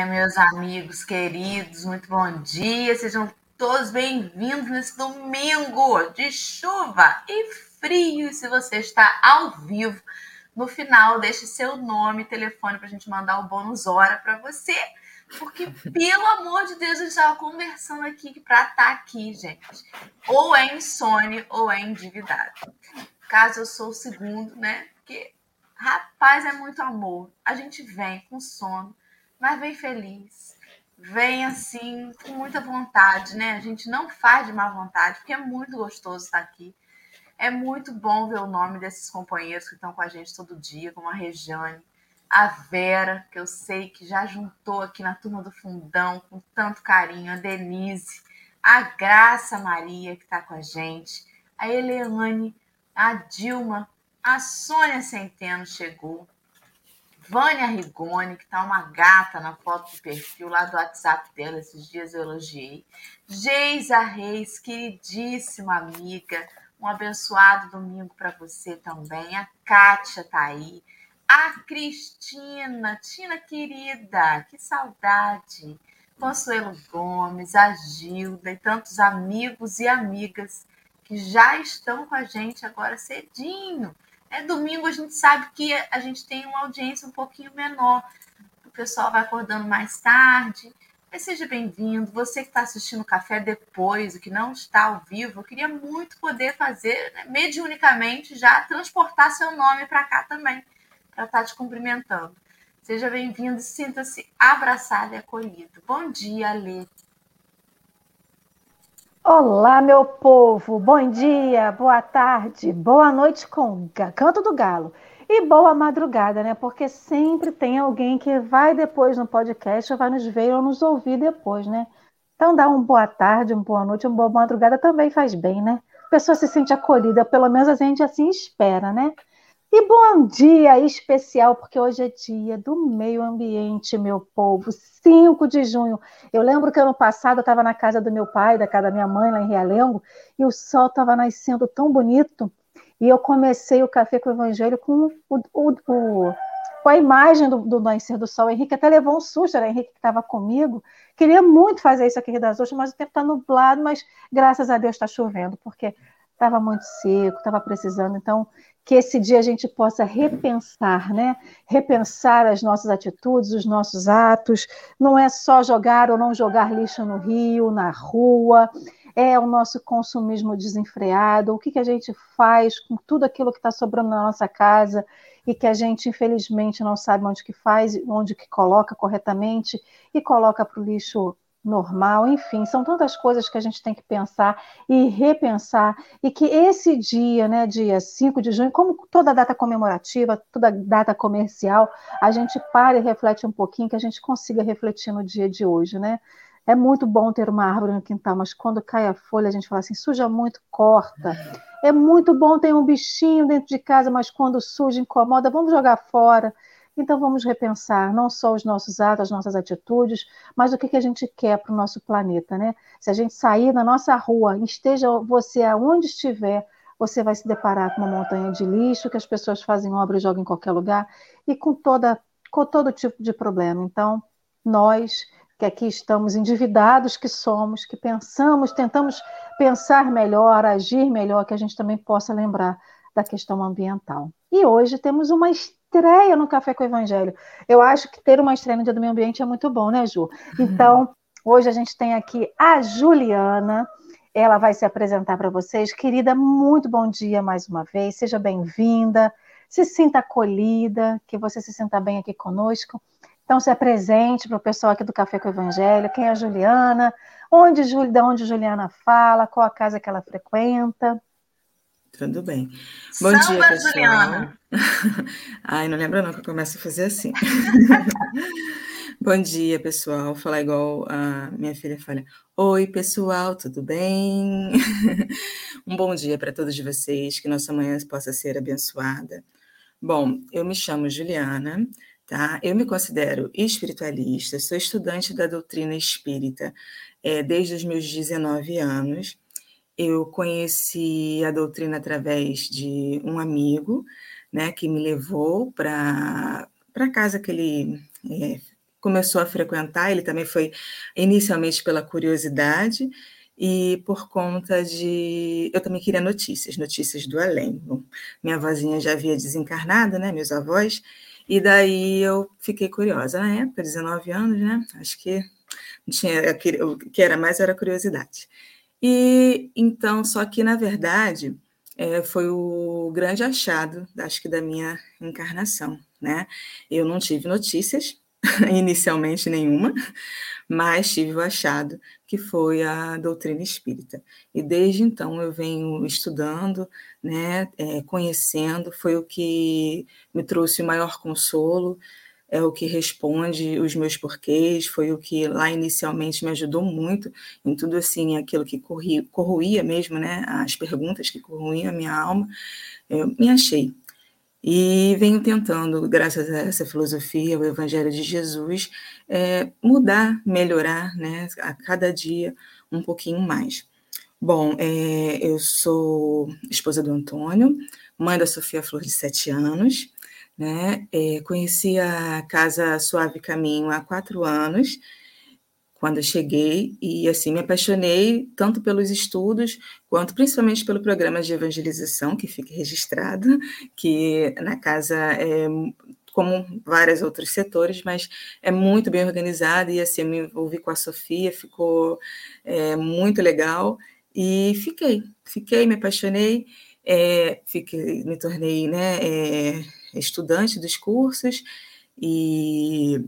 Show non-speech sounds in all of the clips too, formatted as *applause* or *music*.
dia, meus amigos queridos, muito bom dia. Sejam todos bem-vindos nesse domingo de chuva e frio. E se você está ao vivo, no final, deixe seu nome e telefone para a gente mandar o bônus hora para você. Porque, pelo amor de Deus, a gente estava conversando aqui para estar tá aqui, gente. Ou é insônia ou é endividado. Caso eu sou o segundo, né? Porque Rapaz, é muito amor. A gente vem com sono, mas vem feliz. Vem assim, com muita vontade, né? A gente não faz de má vontade, porque é muito gostoso estar aqui. É muito bom ver o nome desses companheiros que estão com a gente todo dia, como a Rejane, a Vera, que eu sei que já juntou aqui na turma do fundão com tanto carinho, a Denise, a Graça Maria, que está com a gente, a Eliane, a Dilma, a Sônia Centeno chegou. Vânia Rigoni, que tá uma gata na foto do perfil lá do WhatsApp dela, esses dias eu elogiei. Geisa Reis, queridíssima amiga, um abençoado domingo para você também. A Kátia tá aí. A Cristina, Tina querida, que saudade. Consuelo Gomes, a Gilda e tantos amigos e amigas que já estão com a gente agora cedinho é domingo, a gente sabe que a gente tem uma audiência um pouquinho menor. O pessoal vai acordando mais tarde. Mas seja bem-vindo. Você que está assistindo o café depois, o que não está ao vivo, eu queria muito poder fazer, né, mediunicamente, já transportar seu nome para cá também, para estar tá te cumprimentando. Seja bem-vindo e sinta-se abraçado e acolhido. Bom dia, Lê. Olá, meu povo, bom dia, boa tarde, boa noite com Canto do Galo e boa madrugada, né? Porque sempre tem alguém que vai depois no podcast ou vai nos ver ou nos ouvir depois, né? Então, dar uma boa tarde, uma boa noite, uma boa madrugada também faz bem, né? A pessoa se sente acolhida, pelo menos a gente assim espera, né? E bom dia especial, porque hoje é dia do meio ambiente, meu povo, 5 de junho. Eu lembro que ano passado eu estava na casa do meu pai, da casa da minha mãe, lá em Realengo, e o sol estava nascendo tão bonito, e eu comecei o café com o evangelho com, o, o, o, com a imagem do, do nascer do sol. O Henrique até levou um susto, era o Henrique que estava comigo. Queria muito fazer isso aqui das Ostras, mas o tempo está nublado, mas graças a Deus está chovendo, porque estava muito seco, estava precisando. Então, que esse dia a gente possa repensar, né? Repensar as nossas atitudes, os nossos atos. Não é só jogar ou não jogar lixo no rio, na rua, é o nosso consumismo desenfreado. O que, que a gente faz com tudo aquilo que está sobrando na nossa casa e que a gente, infelizmente, não sabe onde que faz, onde que coloca corretamente e coloca para o lixo normal, enfim, são tantas coisas que a gente tem que pensar e repensar, e que esse dia, né, dia 5 de junho, como toda data comemorativa, toda data comercial, a gente para e reflete um pouquinho, que a gente consiga refletir no dia de hoje, né? É muito bom ter uma árvore no quintal, mas quando cai a folha, a gente fala assim, suja muito, corta. É muito bom ter um bichinho dentro de casa, mas quando suja, incomoda, vamos jogar fora. Então vamos repensar não só os nossos atos, as nossas atitudes, mas o que, que a gente quer para o nosso planeta, né? Se a gente sair da nossa rua, esteja você aonde estiver, você vai se deparar com uma montanha de lixo que as pessoas fazem obra e jogam em qualquer lugar e com toda com todo tipo de problema. Então, nós que aqui estamos endividados que somos, que pensamos, tentamos pensar melhor, agir melhor, que a gente também possa lembrar da questão ambiental. E hoje temos uma estreia no Café com o Evangelho. Eu acho que ter uma estreia no Dia do Meio Ambiente é muito bom, né, Ju? Então, hoje a gente tem aqui a Juliana. Ela vai se apresentar para vocês. Querida, muito bom dia mais uma vez. Seja bem-vinda. Se sinta acolhida, que você se sinta bem aqui conosco. Então, se apresente para o pessoal aqui do Café com o Evangelho. Quem é a Juliana? Onde, de onde Juliana fala? Qual a casa que ela frequenta? Tudo bem. Bom Samba, dia, pessoal. Juliana. *laughs* Ai, não lembra não que eu começo a fazer assim. *laughs* Bom dia, pessoal. Falar igual a minha filha fala. Oi, pessoal, tudo bem? *laughs* um bom dia para todos vocês, que nossa manhã possa ser abençoada. Bom, eu me chamo Juliana, tá? Eu me considero espiritualista, sou estudante da doutrina espírita é, desde os meus 19 anos eu conheci a doutrina através de um amigo, né, que me levou para para casa que ele é, começou a frequentar, ele também foi inicialmente pela curiosidade e por conta de. Eu também queria notícias, notícias do além. Bom, minha vozinha já havia desencarnado, né? Meus avós, e daí eu fiquei curiosa. Na época, 19 anos, né? Acho que tinha, o que era mais era curiosidade. E então, só que na verdade é, foi o grande achado, acho que da minha encarnação, né? Eu não tive notícias, *laughs* inicialmente nenhuma, mas tive o achado que foi a doutrina espírita. E desde então eu venho estudando, né, é, conhecendo, foi o que me trouxe o maior consolo, é o que responde os meus porquês, foi o que lá inicialmente me ajudou muito em tudo assim, aquilo que corria, corroía mesmo, né, as perguntas que corroíam a minha alma, eu me achei. E venho tentando, graças a essa filosofia, o Evangelho de Jesus, é, mudar, melhorar, né, a cada dia um pouquinho mais. Bom, é, eu sou esposa do Antônio, mãe da Sofia Flor, de sete anos, né? É, conheci a Casa Suave Caminho há quatro anos, quando eu cheguei, e assim me apaixonei tanto pelos estudos, quanto principalmente pelo programa de evangelização, que fica registrado, que na casa é como vários outros setores, mas é muito bem organizado, e assim, eu me envolvi com a Sofia, ficou é, muito legal, e fiquei, fiquei, me apaixonei, é, fiquei, me tornei né, é, estudante dos cursos e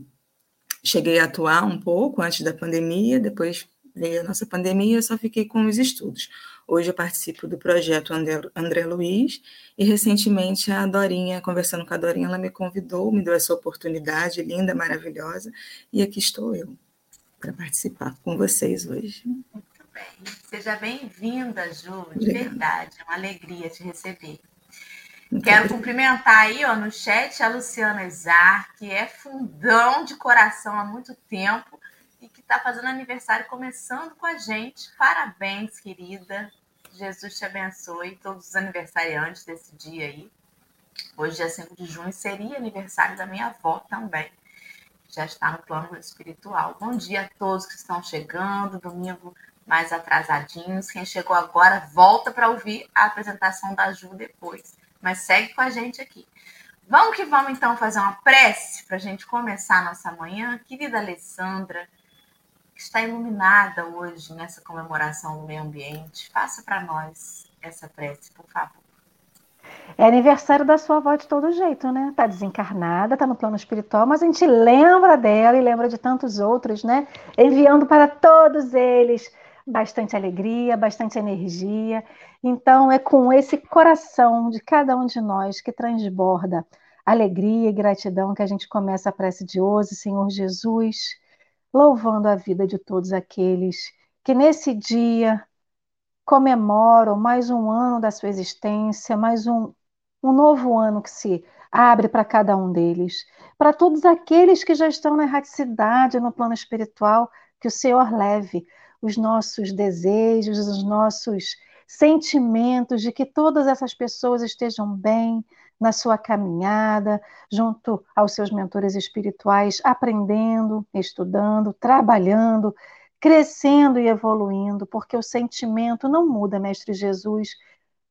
cheguei a atuar um pouco antes da pandemia, depois veio a nossa pandemia, eu só fiquei com os estudos. Hoje eu participo do projeto André, André Luiz e recentemente a Dorinha, conversando com a Dorinha, ela me convidou, me deu essa oportunidade linda, maravilhosa, e aqui estou eu para participar com vocês hoje. Muito bem. Seja bem-vinda, Ju, de Obrigada. verdade, é uma alegria te receber. Quero cumprimentar aí ó, no chat a Luciana Zar, que é fundão de coração há muito tempo e que está fazendo aniversário começando com a gente. Parabéns, querida. Jesus te abençoe. Todos os aniversariantes desse dia aí. Hoje, dia 5 de junho, seria aniversário da minha avó também. Já está no plano espiritual. Bom dia a todos que estão chegando. Domingo mais atrasadinhos. Quem chegou agora, volta para ouvir a apresentação da Ju depois mas segue com a gente aqui. Vamos que vamos então fazer uma prece para a gente começar a nossa manhã. Querida Alessandra, que está iluminada hoje nessa comemoração do meio ambiente, faça para nós essa prece, por favor. É aniversário da sua avó de todo jeito, né? Tá desencarnada, tá no plano espiritual, mas a gente lembra dela e lembra de tantos outros, né? Enviando para todos eles bastante alegria, bastante energia. Então, é com esse coração de cada um de nós que transborda alegria e gratidão que a gente começa a prece de hoje, Senhor Jesus, louvando a vida de todos aqueles que nesse dia comemoram mais um ano da sua existência, mais um, um novo ano que se abre para cada um deles. Para todos aqueles que já estão na erraticidade, no plano espiritual, que o Senhor leve os nossos desejos, os nossos sentimentos de que todas essas pessoas estejam bem na sua caminhada, junto aos seus mentores espirituais, aprendendo, estudando, trabalhando, crescendo e evoluindo, porque o sentimento não muda, Mestre Jesus,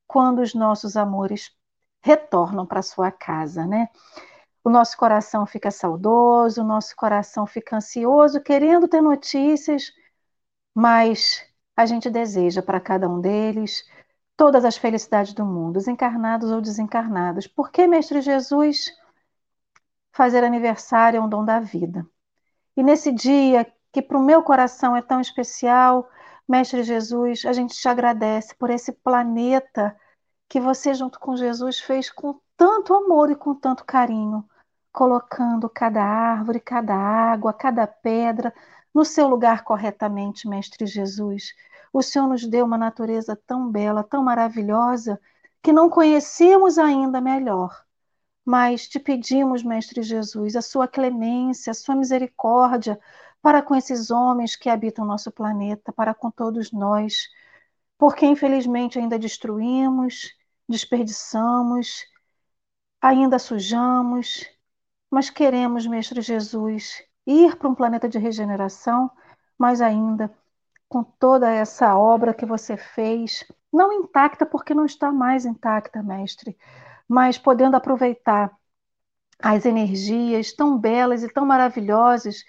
quando os nossos amores retornam para sua casa, né? O nosso coração fica saudoso, o nosso coração fica ansioso, querendo ter notícias mas a gente deseja para cada um deles todas as felicidades do mundo, encarnados ou desencarnados. Porque, Mestre Jesus, fazer aniversário é um dom da vida. E nesse dia, que para o meu coração é tão especial, Mestre Jesus, a gente te agradece por esse planeta que você, junto com Jesus, fez com tanto amor e com tanto carinho, colocando cada árvore, cada água, cada pedra no seu lugar corretamente, Mestre Jesus. O Senhor nos deu uma natureza tão bela, tão maravilhosa, que não conhecemos ainda melhor. Mas te pedimos, Mestre Jesus, a sua clemência, a sua misericórdia para com esses homens que habitam nosso planeta, para com todos nós, porque infelizmente ainda destruímos, desperdiçamos, ainda sujamos, mas queremos, Mestre Jesus, ir para um planeta de regeneração, mas ainda com toda essa obra que você fez, não intacta porque não está mais intacta, mestre, mas podendo aproveitar as energias tão belas e tão maravilhosas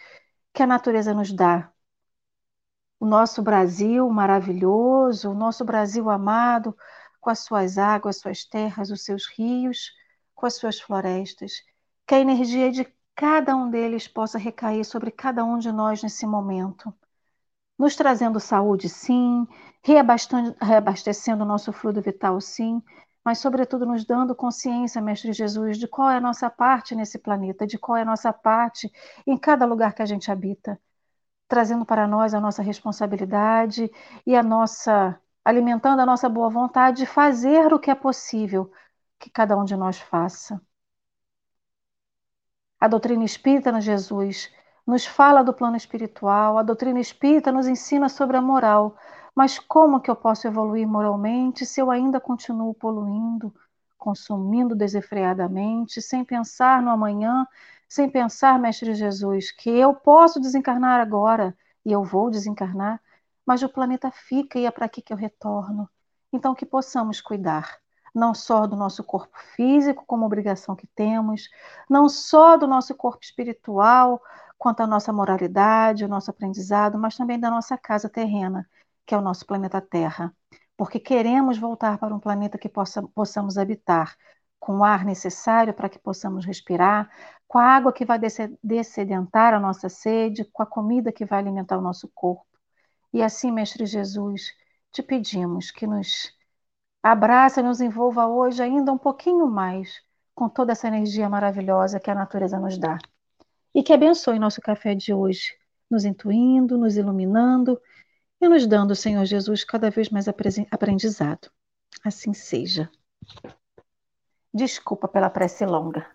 que a natureza nos dá. O nosso Brasil maravilhoso, o nosso Brasil amado, com as suas águas, suas terras, os seus rios, com as suas florestas. Que a energia de cada um deles possa recair sobre cada um de nós nesse momento. Nos trazendo saúde, sim, reabastecendo o nosso fluido vital, sim, mas, sobretudo, nos dando consciência, Mestre Jesus, de qual é a nossa parte nesse planeta, de qual é a nossa parte em cada lugar que a gente habita, trazendo para nós a nossa responsabilidade e a nossa, alimentando a nossa boa vontade de fazer o que é possível que cada um de nós faça. A doutrina espírita no Jesus nos fala do plano espiritual, a doutrina espírita nos ensina sobre a moral, mas como que eu posso evoluir moralmente se eu ainda continuo poluindo, consumindo desenfreadamente, sem pensar no amanhã, sem pensar, Mestre Jesus, que eu posso desencarnar agora e eu vou desencarnar, mas o planeta fica e é para que eu retorno. Então, que possamos cuidar não só do nosso corpo físico, como obrigação que temos, não só do nosso corpo espiritual, quanto à nossa moralidade, o nosso aprendizado, mas também da nossa casa terrena, que é o nosso planeta Terra. Porque queremos voltar para um planeta que possa, possamos habitar, com o ar necessário para que possamos respirar, com a água que vai dessedentar a nossa sede, com a comida que vai alimentar o nosso corpo. E assim, Mestre Jesus, te pedimos que nos abraça e nos envolva hoje ainda um pouquinho mais com toda essa energia maravilhosa que a natureza nos dá. E que abençoe nosso café de hoje, nos intuindo, nos iluminando e nos dando, Senhor Jesus, cada vez mais aprendizado. Assim seja. Desculpa pela prece longa.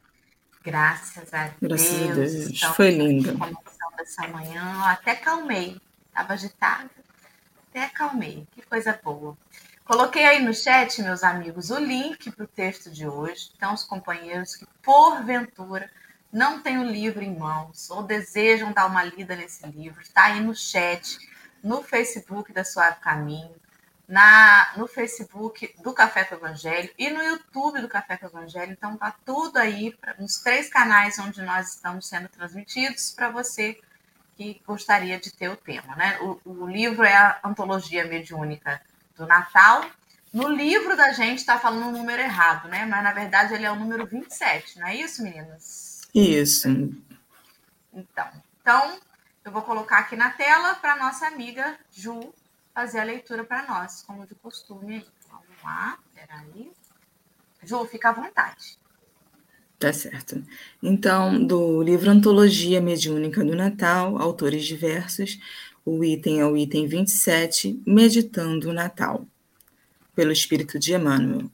Graças a Deus. Graças a Deus. Então, Foi linda. dessa manhã, até calmei. Estava agitada. Até calmei. Que coisa boa. Coloquei aí no chat, meus amigos, o link para o texto de hoje. Então, os companheiros que, porventura, não têm o livro em mãos ou desejam dar uma lida nesse livro, está aí no chat no Facebook da Suave Caminho, na, no Facebook do Café com Evangelho e no YouTube do Café com Evangelho. Então tá tudo aí pra, nos três canais onde nós estamos sendo transmitidos para você que gostaria de ter o tema. Né? O, o livro é a Antologia Mediúnica do Natal. No livro da gente está falando o número errado, né? Mas na verdade ele é o número 27, não é isso, meninas? Isso. Então, então eu vou colocar aqui na tela para nossa amiga Ju fazer a leitura para nós, como de costume. Vamos lá, peraí. Ju, fica à vontade. Tá certo. Então, do livro Antologia Mediúnica do Natal, autores diversos, o item é o item 27, Meditando o Natal, pelo Espírito de Emmanuel.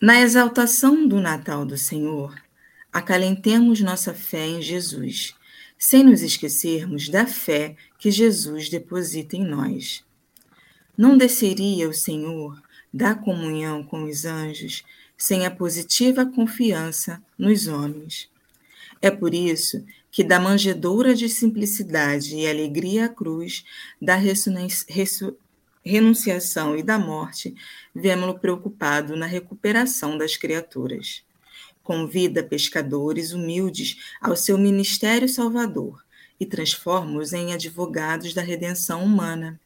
Na exaltação do Natal do Senhor, acalentemos nossa fé em Jesus sem nos esquecermos da fé que Jesus deposita em nós. Não desceria o Senhor da comunhão com os anjos sem a positiva confiança nos homens. É por isso que da manjedoura de simplicidade e alegria à cruz, da renunciação e da morte, vemos-lo preocupado na recuperação das criaturas. Convida pescadores humildes ao seu ministério salvador e transforma-os em advogados da redenção humana.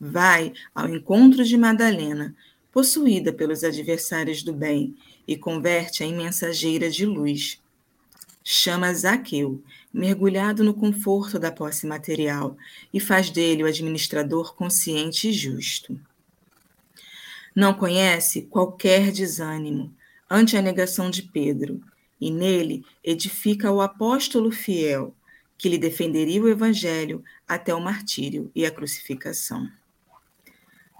Vai ao encontro de Madalena, possuída pelos adversários do bem, e converte-a em mensageira de luz. Chama Zaqueu, mergulhado no conforto da posse material, e faz dele o administrador consciente e justo. Não conhece qualquer desânimo, ante a negação de Pedro, e nele edifica o apóstolo fiel, que lhe defenderia o evangelho até o martírio e a crucificação.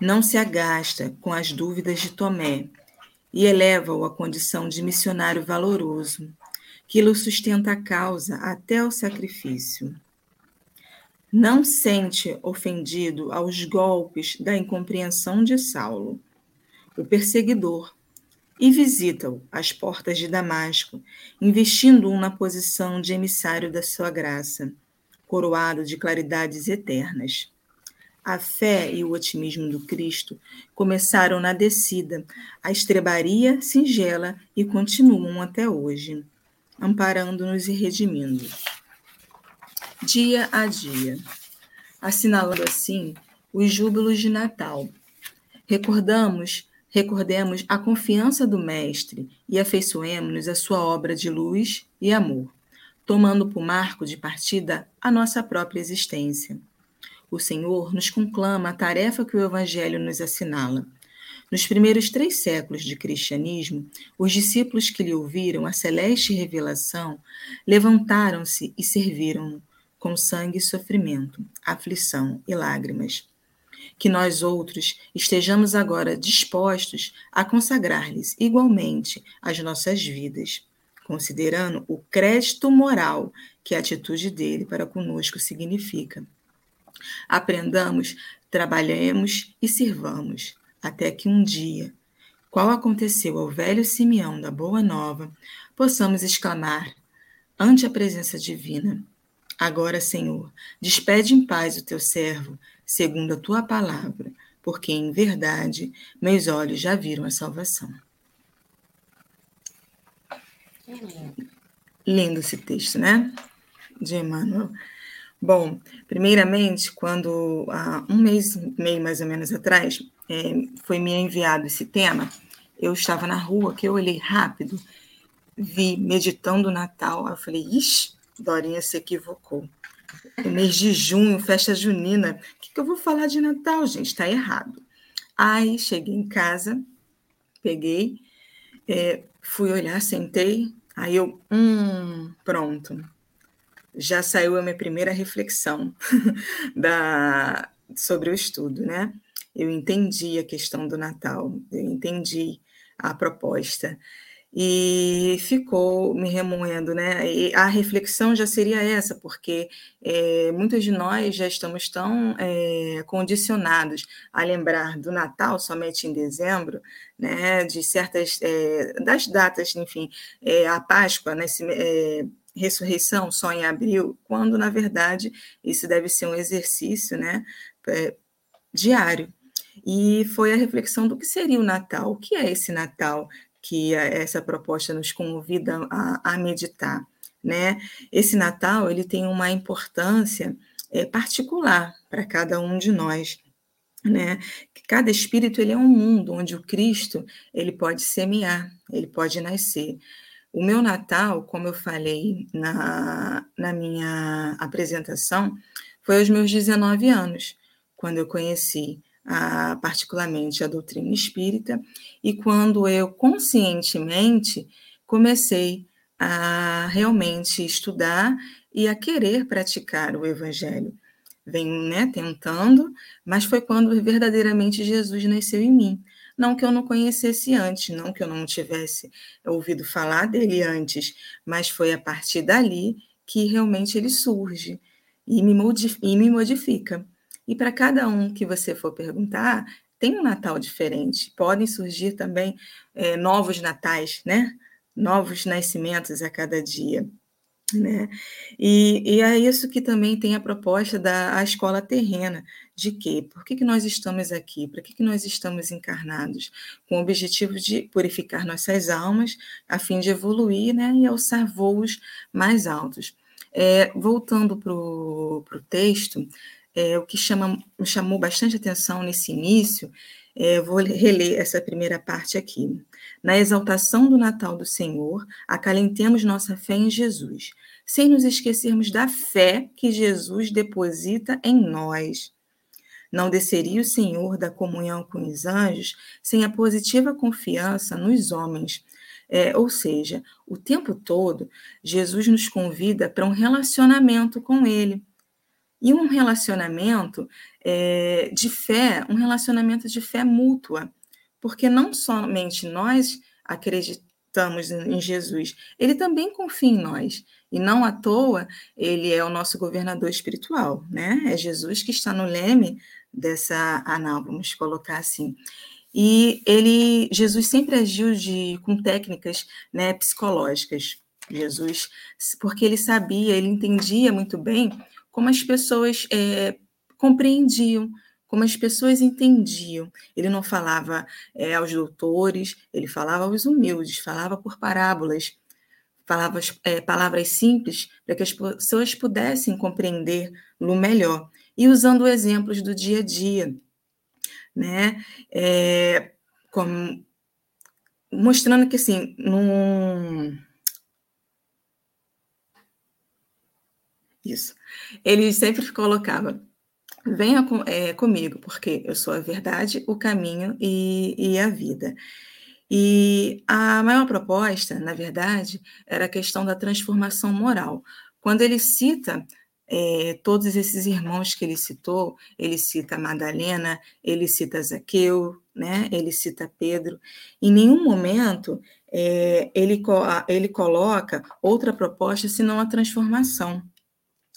Não se agasta com as dúvidas de Tomé e eleva-o à condição de missionário valoroso, que lhe sustenta a causa até o sacrifício. Não sente ofendido aos golpes da incompreensão de Saulo, o perseguidor, e visita-o às portas de Damasco, investindo-o na posição de emissário da sua graça, coroado de claridades eternas. A fé e o otimismo do Cristo começaram na descida, a estrebaria singela e continuam até hoje, amparando-nos e redimindo. Dia a dia, assinalando assim os júbilos de Natal. Recordamos Recordemos a confiança do Mestre e afeiçoemos-nos à sua obra de luz e amor, tomando por marco de partida a nossa própria existência. O Senhor nos conclama a tarefa que o Evangelho nos assinala. Nos primeiros três séculos de cristianismo, os discípulos que lhe ouviram a celeste revelação levantaram-se e serviram com sangue e sofrimento, aflição e lágrimas que nós outros estejamos agora dispostos a consagrar-lhes igualmente as nossas vidas, considerando o crédito moral que a atitude dele para conosco significa. Aprendamos, trabalhemos e sirvamos, até que um dia, qual aconteceu ao velho Simeão da Boa Nova, possamos exclamar ante a presença divina: Agora, Senhor, despede em paz o teu servo segundo a tua palavra, porque em verdade meus olhos já viram a salvação. Lindo esse texto, né? De Emmanuel. Bom, primeiramente, quando há um mês e meio mais ou menos atrás é, foi me enviado esse tema, eu estava na rua, que eu olhei rápido, vi meditando o Natal, eu falei, ixi, Dorinha se equivocou. É mês de junho, festa junina. O que, que eu vou falar de Natal, gente? Está errado. Aí cheguei em casa, peguei, é, fui olhar, sentei, aí eu, hum, pronto. Já saiu a minha primeira reflexão *laughs* da, sobre o estudo, né? Eu entendi a questão do Natal, eu entendi a proposta e ficou me remoendo, né? E a reflexão já seria essa, porque é, muitos de nós já estamos tão é, condicionados a lembrar do Natal somente em dezembro, né? De certas é, das datas, enfim, a Páscoa, né? ressurreição só em abril, quando na verdade isso deve ser um exercício, né? diário. E foi a reflexão do que seria o Natal. O que é esse Natal? que essa proposta nos convida a, a meditar. Né? Esse Natal ele tem uma importância é, particular para cada um de nós. Né? Cada espírito ele é um mundo onde o Cristo ele pode semear, ele pode nascer. O meu Natal, como eu falei na, na minha apresentação, foi aos meus 19 anos, quando eu conheci a, particularmente a doutrina espírita, e quando eu conscientemente comecei a realmente estudar e a querer praticar o evangelho. Venho né, tentando, mas foi quando verdadeiramente Jesus nasceu em mim. Não que eu não conhecesse antes, não que eu não tivesse ouvido falar dele antes, mas foi a partir dali que realmente ele surge e me, e me modifica. E para cada um que você for perguntar, tem um Natal diferente. Podem surgir também é, novos natais, né? Novos nascimentos a cada dia. Né? E, e, é isso que também tem a proposta da a escola terrena, de quê? Por que, que nós estamos aqui? Para que, que nós estamos encarnados? Com o objetivo de purificar nossas almas, a fim de evoluir né, e alçar voos mais altos. É, voltando para o texto, é, o que chama, me chamou bastante atenção nesse início, é, vou reler essa primeira parte aqui. Na exaltação do Natal do Senhor, acalentemos nossa fé em Jesus, sem nos esquecermos da fé que Jesus deposita em nós. Não desceria o Senhor da comunhão com os anjos sem a positiva confiança nos homens. É, ou seja, o tempo todo, Jesus nos convida para um relacionamento com Ele e um relacionamento é, de fé, um relacionamento de fé mútua, porque não somente nós acreditamos em Jesus, ele também confia em nós. E não à toa, ele é o nosso governador espiritual, né? É Jesus que está no leme dessa anal, vamos colocar assim. E ele, Jesus sempre agiu de, com técnicas né, psicológicas. Jesus, porque ele sabia, ele entendia muito bem como as pessoas é, compreendiam, como as pessoas entendiam. Ele não falava é, aos doutores, ele falava aos humildes, falava por parábolas, falava é, palavras simples para que as pessoas pudessem compreendê-lo melhor. E usando exemplos do dia a dia, né? É, como, mostrando que, assim, num Isso. Ele sempre colocava: venha com, é, comigo, porque eu sou a verdade, o caminho e, e a vida. E a maior proposta, na verdade, era a questão da transformação moral. Quando ele cita é, todos esses irmãos que ele citou, ele cita Madalena, ele cita Zaqueu, né? ele cita Pedro. Em nenhum momento é, ele, ele coloca outra proposta senão a transformação.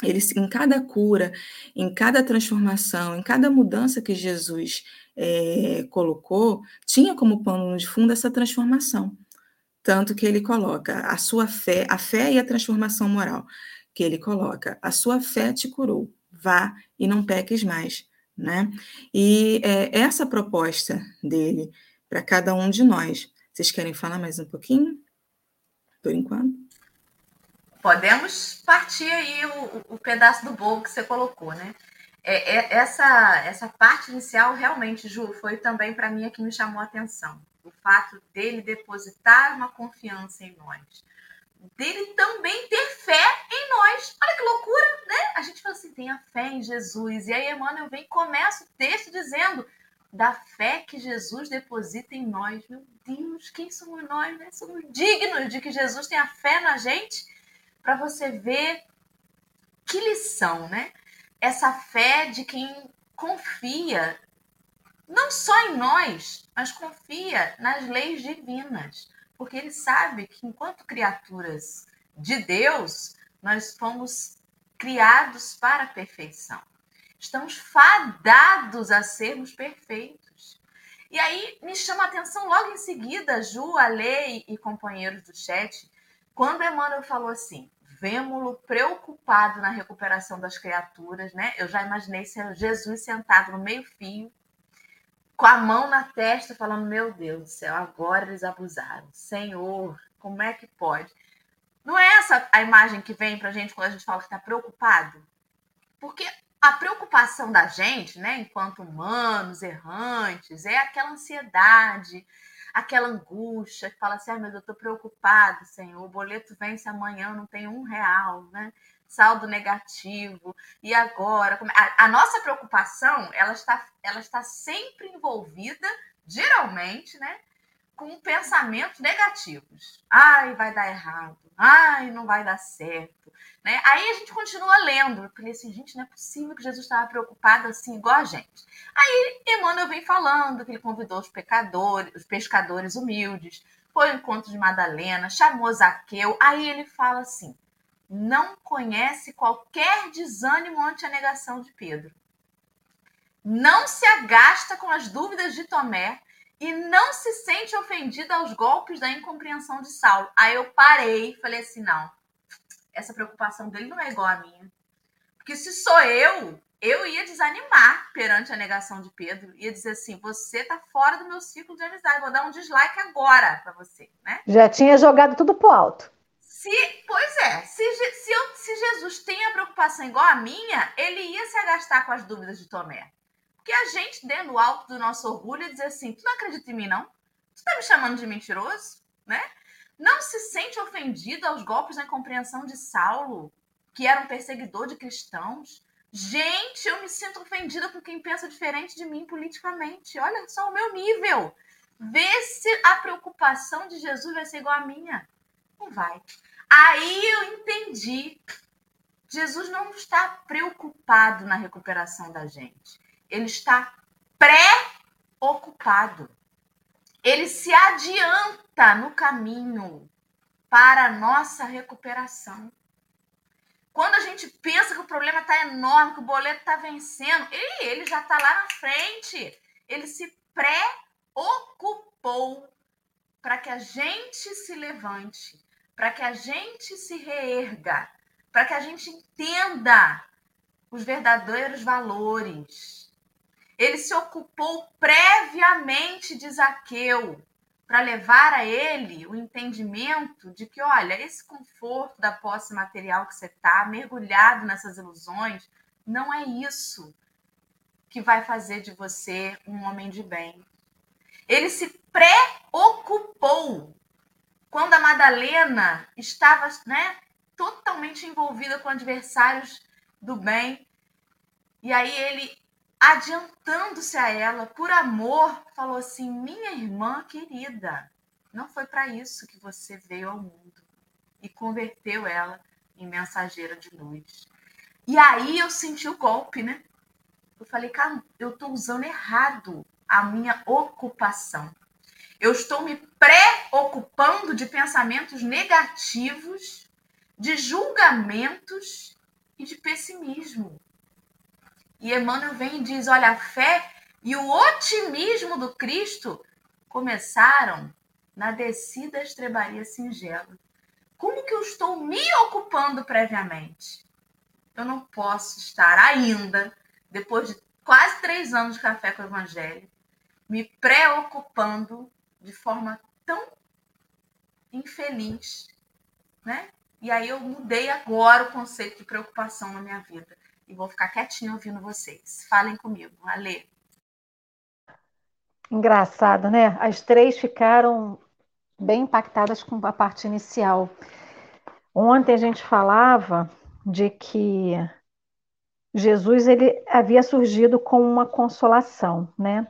Ele, em cada cura, em cada transformação, em cada mudança que Jesus é, colocou, tinha como pano de fundo essa transformação. Tanto que ele coloca a sua fé, a fé e a transformação moral, que ele coloca, a sua fé te curou, vá e não peques mais. Né? E é, essa proposta dele para cada um de nós. Vocês querem falar mais um pouquinho? Por enquanto? Podemos partir aí o, o pedaço do bolo que você colocou, né? É, é, essa, essa parte inicial, realmente, Ju, foi também para mim a que me chamou a atenção. O fato dele depositar uma confiança em nós. Dele também ter fé em nós. Olha que loucura, né? A gente fala assim, tenha fé em Jesus. E aí Emmanuel vem e começa o texto dizendo da fé que Jesus deposita em nós. Meu Deus, quem somos nós, né? Somos dignos de que Jesus tenha fé na gente para você ver que lição, né? Essa fé de quem confia não só em nós, mas confia nas leis divinas, porque ele sabe que enquanto criaturas de Deus, nós fomos criados para a perfeição. Estamos fadados a sermos perfeitos. E aí me chama a atenção logo em seguida, Ju, Ale e companheiros do chat, quando Emmanuel falou assim: vemos-lo preocupado na recuperação das criaturas, né? Eu já imaginei Jesus sentado no meio-fio, com a mão na testa, falando: Meu Deus do céu, agora eles abusaram. Senhor, como é que pode? Não é essa a imagem que vem para a gente quando a gente fala que está preocupado? Porque a preocupação da gente, né, enquanto humanos errantes, é aquela ansiedade, aquela angústia, que fala assim, ah, mas eu estou preocupado, Senhor, o boleto vence amanhã, eu não tenho um real, né? Saldo negativo, e agora? É? A, a nossa preocupação, ela está, ela está sempre envolvida, geralmente, né? com pensamentos negativos. Ai, vai dar errado. Ai, não vai dar certo. Né? Aí a gente continua lendo. Eu falei assim, gente, não é possível que Jesus estava preocupado assim, igual a gente. Aí Emmanuel vem falando que ele convidou os pecadores, os pescadores humildes, foi ao encontro de Madalena, chamou Zaqueu. Aí ele fala assim: não conhece qualquer desânimo ante a negação de Pedro. Não se agasta com as dúvidas de Tomé e não se sente ofendida aos golpes da incompreensão de Saulo. Aí eu parei e falei assim: não, essa preocupação dele não é igual à minha. Porque se sou eu, eu ia desanimar perante a negação de Pedro, ia dizer assim: você tá fora do meu ciclo de amizade, vou dar um dislike agora para você, né? Já tinha jogado tudo pro alto. Se, pois é, se, se, eu, se Jesus tem a preocupação igual a minha, ele ia se agastar com as dúvidas de Tomé. Porque a gente, dentro do alto do nosso orgulho, ia dizer assim: tu não acredita em mim, não? Tu tá me chamando de mentiroso? Né? Não se sente ofendido aos golpes da incompreensão de Saulo, que era um perseguidor de cristãos? Gente, eu me sinto ofendida com quem pensa diferente de mim politicamente. Olha só o meu nível. Vê se a preocupação de Jesus vai ser igual à minha. Não vai. Aí eu entendi. Jesus não está preocupado na recuperação da gente ele está pré-ocupado. Ele se adianta no caminho para a nossa recuperação. Quando a gente pensa que o problema está enorme, que o boleto está vencendo, ele, ele já está lá na frente. Ele se ocupou para que a gente se levante, para que a gente se reerga, para que a gente entenda os verdadeiros valores. Ele se ocupou previamente de Zaqueu para levar a ele o entendimento de que, olha, esse conforto da posse material que você está, mergulhado nessas ilusões, não é isso que vai fazer de você um homem de bem. Ele se preocupou quando a Madalena estava né, totalmente envolvida com adversários do bem. E aí ele, adiantando-se a ela, por amor, falou assim: Minha irmã querida, não foi para isso que você veio ao mundo. E converteu ela em mensageira de luz. E aí eu senti o golpe, né? Eu falei, cara, eu estou usando errado a minha ocupação. Eu estou me preocupando de pensamentos negativos, de julgamentos e de pessimismo. E Emmanuel vem e diz: olha, a fé e o otimismo do Cristo começaram na descida estrebaria singela. Como que eu estou me ocupando previamente? Eu não posso estar ainda depois de quase três anos de café com o Evangelho, me preocupando de forma tão infeliz, né? E aí eu mudei agora o conceito de preocupação na minha vida. E vou ficar quietinho ouvindo vocês. Falem comigo, Alê. Engraçado, né? As três ficaram bem impactadas com a parte inicial. Ontem a gente falava de que Jesus ele havia surgido com uma consolação, né?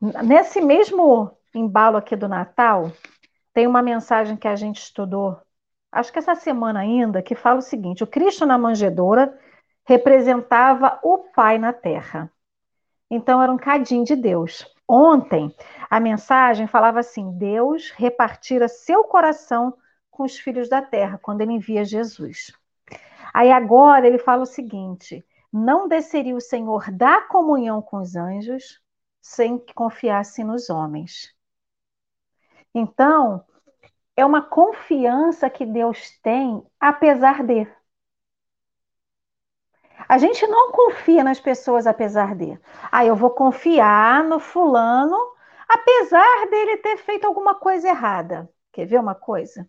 Nesse mesmo embalo aqui do Natal, tem uma mensagem que a gente estudou, acho que essa semana ainda, que fala o seguinte: o Cristo na manjedoura representava o Pai na terra. Então era um cadinho de Deus. Ontem a mensagem falava assim: Deus repartira seu coração com os filhos da terra quando ele envia Jesus. Aí agora ele fala o seguinte: não desceria o Senhor da comunhão com os anjos sem que confiasse nos homens. Então, é uma confiança que Deus tem apesar de. A gente não confia nas pessoas apesar de. Ah, eu vou confiar no fulano apesar dele ter feito alguma coisa errada. Quer ver uma coisa?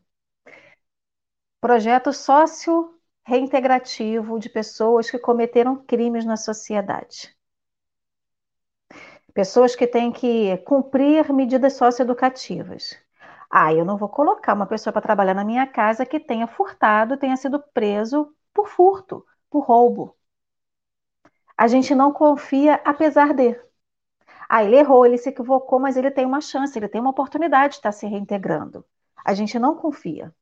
Projeto sócio reintegrativo de pessoas que cometeram crimes na sociedade. Pessoas que têm que cumprir medidas socioeducativas. Ah, eu não vou colocar uma pessoa para trabalhar na minha casa que tenha furtado, tenha sido preso por furto, por roubo. A gente não confia apesar de. Ah, ele errou, ele se equivocou, mas ele tem uma chance, ele tem uma oportunidade de estar se reintegrando. A gente não confia.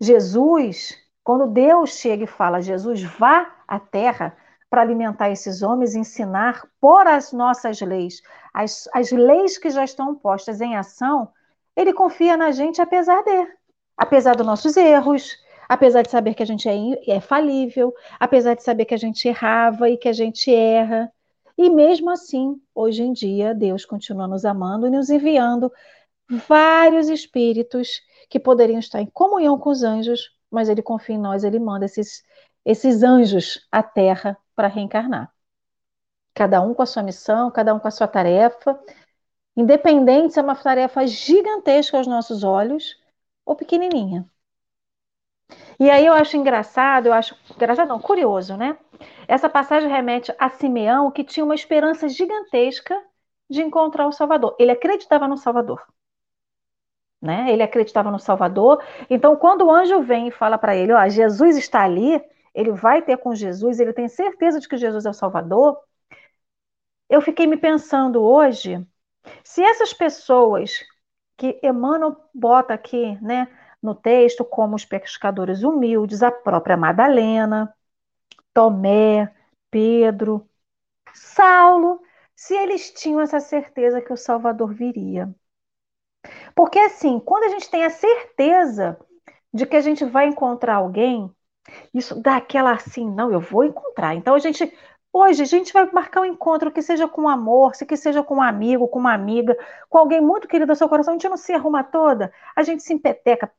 Jesus quando Deus chega e fala, Jesus, vá à terra para alimentar esses homens, ensinar por as nossas leis, as, as leis que já estão postas em ação, ele confia na gente apesar de, apesar dos nossos erros, apesar de saber que a gente é, é falível, apesar de saber que a gente errava e que a gente erra. E mesmo assim, hoje em dia, Deus continua nos amando e nos enviando vários espíritos que poderiam estar em comunhão com os anjos mas ele confia em nós, ele manda esses, esses anjos à terra para reencarnar. Cada um com a sua missão, cada um com a sua tarefa, independente se é uma tarefa gigantesca aos nossos olhos ou pequenininha. E aí eu acho engraçado, eu acho engraçado não, curioso, né? Essa passagem remete a Simeão, que tinha uma esperança gigantesca de encontrar o Salvador. Ele acreditava no Salvador. Né? Ele acreditava no Salvador. Então, quando o anjo vem e fala para ele, ó, Jesus está ali, ele vai ter com Jesus, ele tem certeza de que Jesus é o Salvador. Eu fiquei me pensando hoje, se essas pessoas que Emmanuel bota aqui, né, no texto, como os pescadores humildes, a própria Madalena, Tomé, Pedro, Saulo, se eles tinham essa certeza que o Salvador viria. Porque assim, quando a gente tem a certeza de que a gente vai encontrar alguém, isso dá aquela assim, não, eu vou encontrar. Então a gente, Hoje a gente vai marcar um encontro, que seja com amor, se que seja com um amigo, com uma amiga, com alguém muito querido do seu coração. A gente não se arruma toda, a gente se empeteca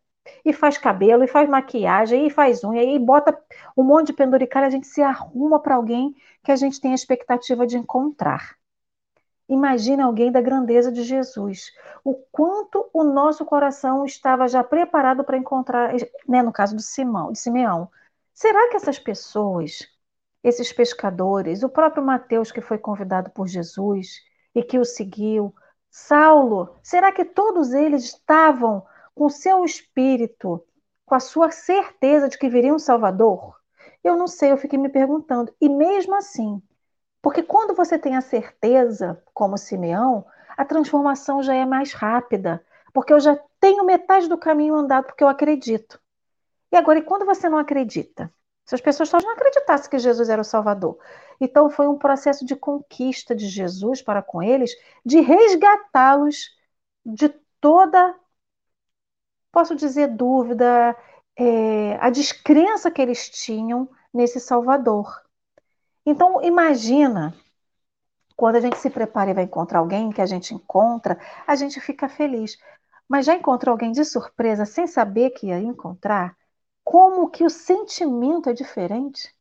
e faz cabelo, e faz maquiagem, e faz unha, e bota um monte de penduricalho, a gente se arruma para alguém que a gente tem a expectativa de encontrar. Imagine alguém da grandeza de Jesus, o quanto o nosso coração estava já preparado para encontrar, né, no caso do Simão, de Simeão. Será que essas pessoas esses pescadores, o próprio Mateus que foi convidado por Jesus e que o seguiu, Saulo, será que todos eles estavam com seu espírito, com a sua certeza de que viria um Salvador? Eu não sei, eu fiquei me perguntando. E mesmo assim, porque quando você tem a certeza, como Simeão, a transformação já é mais rápida, porque eu já tenho metade do caminho andado porque eu acredito. E agora, e quando você não acredita? Se as pessoas só não acreditassem que Jesus era o Salvador. Então foi um processo de conquista de Jesus para com eles, de resgatá-los de toda, posso dizer, dúvida, é, a descrença que eles tinham nesse Salvador. Então imagina quando a gente se prepara e vai encontrar alguém que a gente encontra, a gente fica feliz. Mas já encontrou alguém de surpresa sem saber que ia encontrar? como que o sentimento é diferente.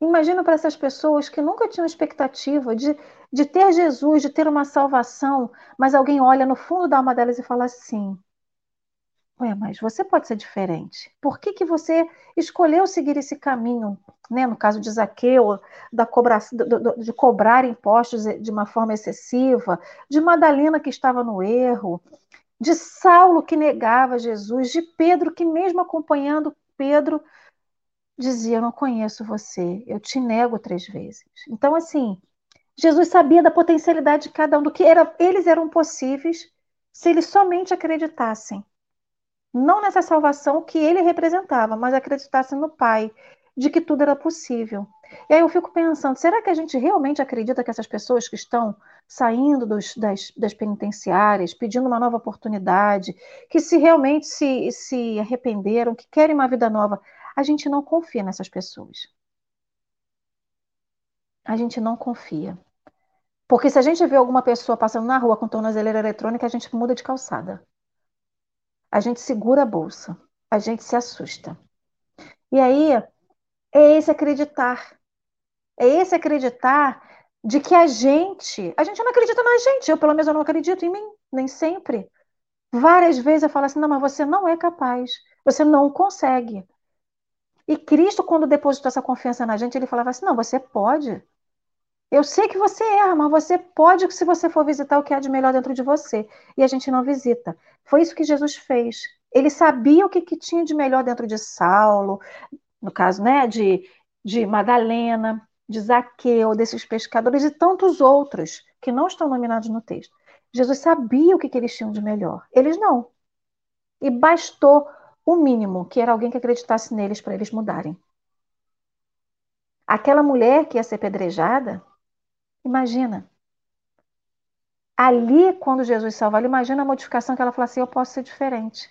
Imagina para essas pessoas que nunca tinham expectativa de, de ter Jesus, de ter uma salvação, mas alguém olha no fundo da alma delas e fala assim: Ué, mas você pode ser diferente. Por que, que você escolheu seguir esse caminho? Né? No caso de Zaqueu, da cobra, de cobrar impostos de uma forma excessiva, de Madalena que estava no erro, de Saulo que negava Jesus, de Pedro que, mesmo acompanhando Pedro, dizia: não conheço você, eu te nego três vezes. Então, assim, Jesus sabia da potencialidade de cada um, do que era, eles eram possíveis se eles somente acreditassem. Não nessa salvação que ele representava, mas acreditassem no Pai, de que tudo era possível. E aí eu fico pensando, será que a gente realmente acredita que essas pessoas que estão saindo dos, das, das, penitenciárias, pedindo uma nova oportunidade, que se realmente se, se arrependeram, que querem uma vida nova, a gente não confia nessas pessoas. A gente não confia. Porque se a gente vê alguma pessoa passando na rua com tornozeleira eletrônica, a gente muda de calçada. A gente segura a bolsa. A gente se assusta. E aí, é esse acreditar é esse acreditar de que a gente, a gente não acredita na gente, eu pelo menos eu não acredito em mim, nem sempre. Várias vezes eu falo assim, não, mas você não é capaz, você não consegue. E Cristo, quando depositou essa confiança na gente, ele falava assim, não, você pode. Eu sei que você erra, mas você pode se você for visitar o que há de melhor dentro de você. E a gente não visita. Foi isso que Jesus fez. Ele sabia o que, que tinha de melhor dentro de Saulo, no caso, né, de, de Madalena, de Zaqueu, desses pescadores e tantos outros que não estão nominados no texto. Jesus sabia o que, que eles tinham de melhor. Eles não. E bastou o mínimo, que era alguém que acreditasse neles para eles mudarem. Aquela mulher que ia ser pedrejada, imagina. Ali, quando Jesus salva imagina a modificação que ela fala assim: eu posso ser diferente.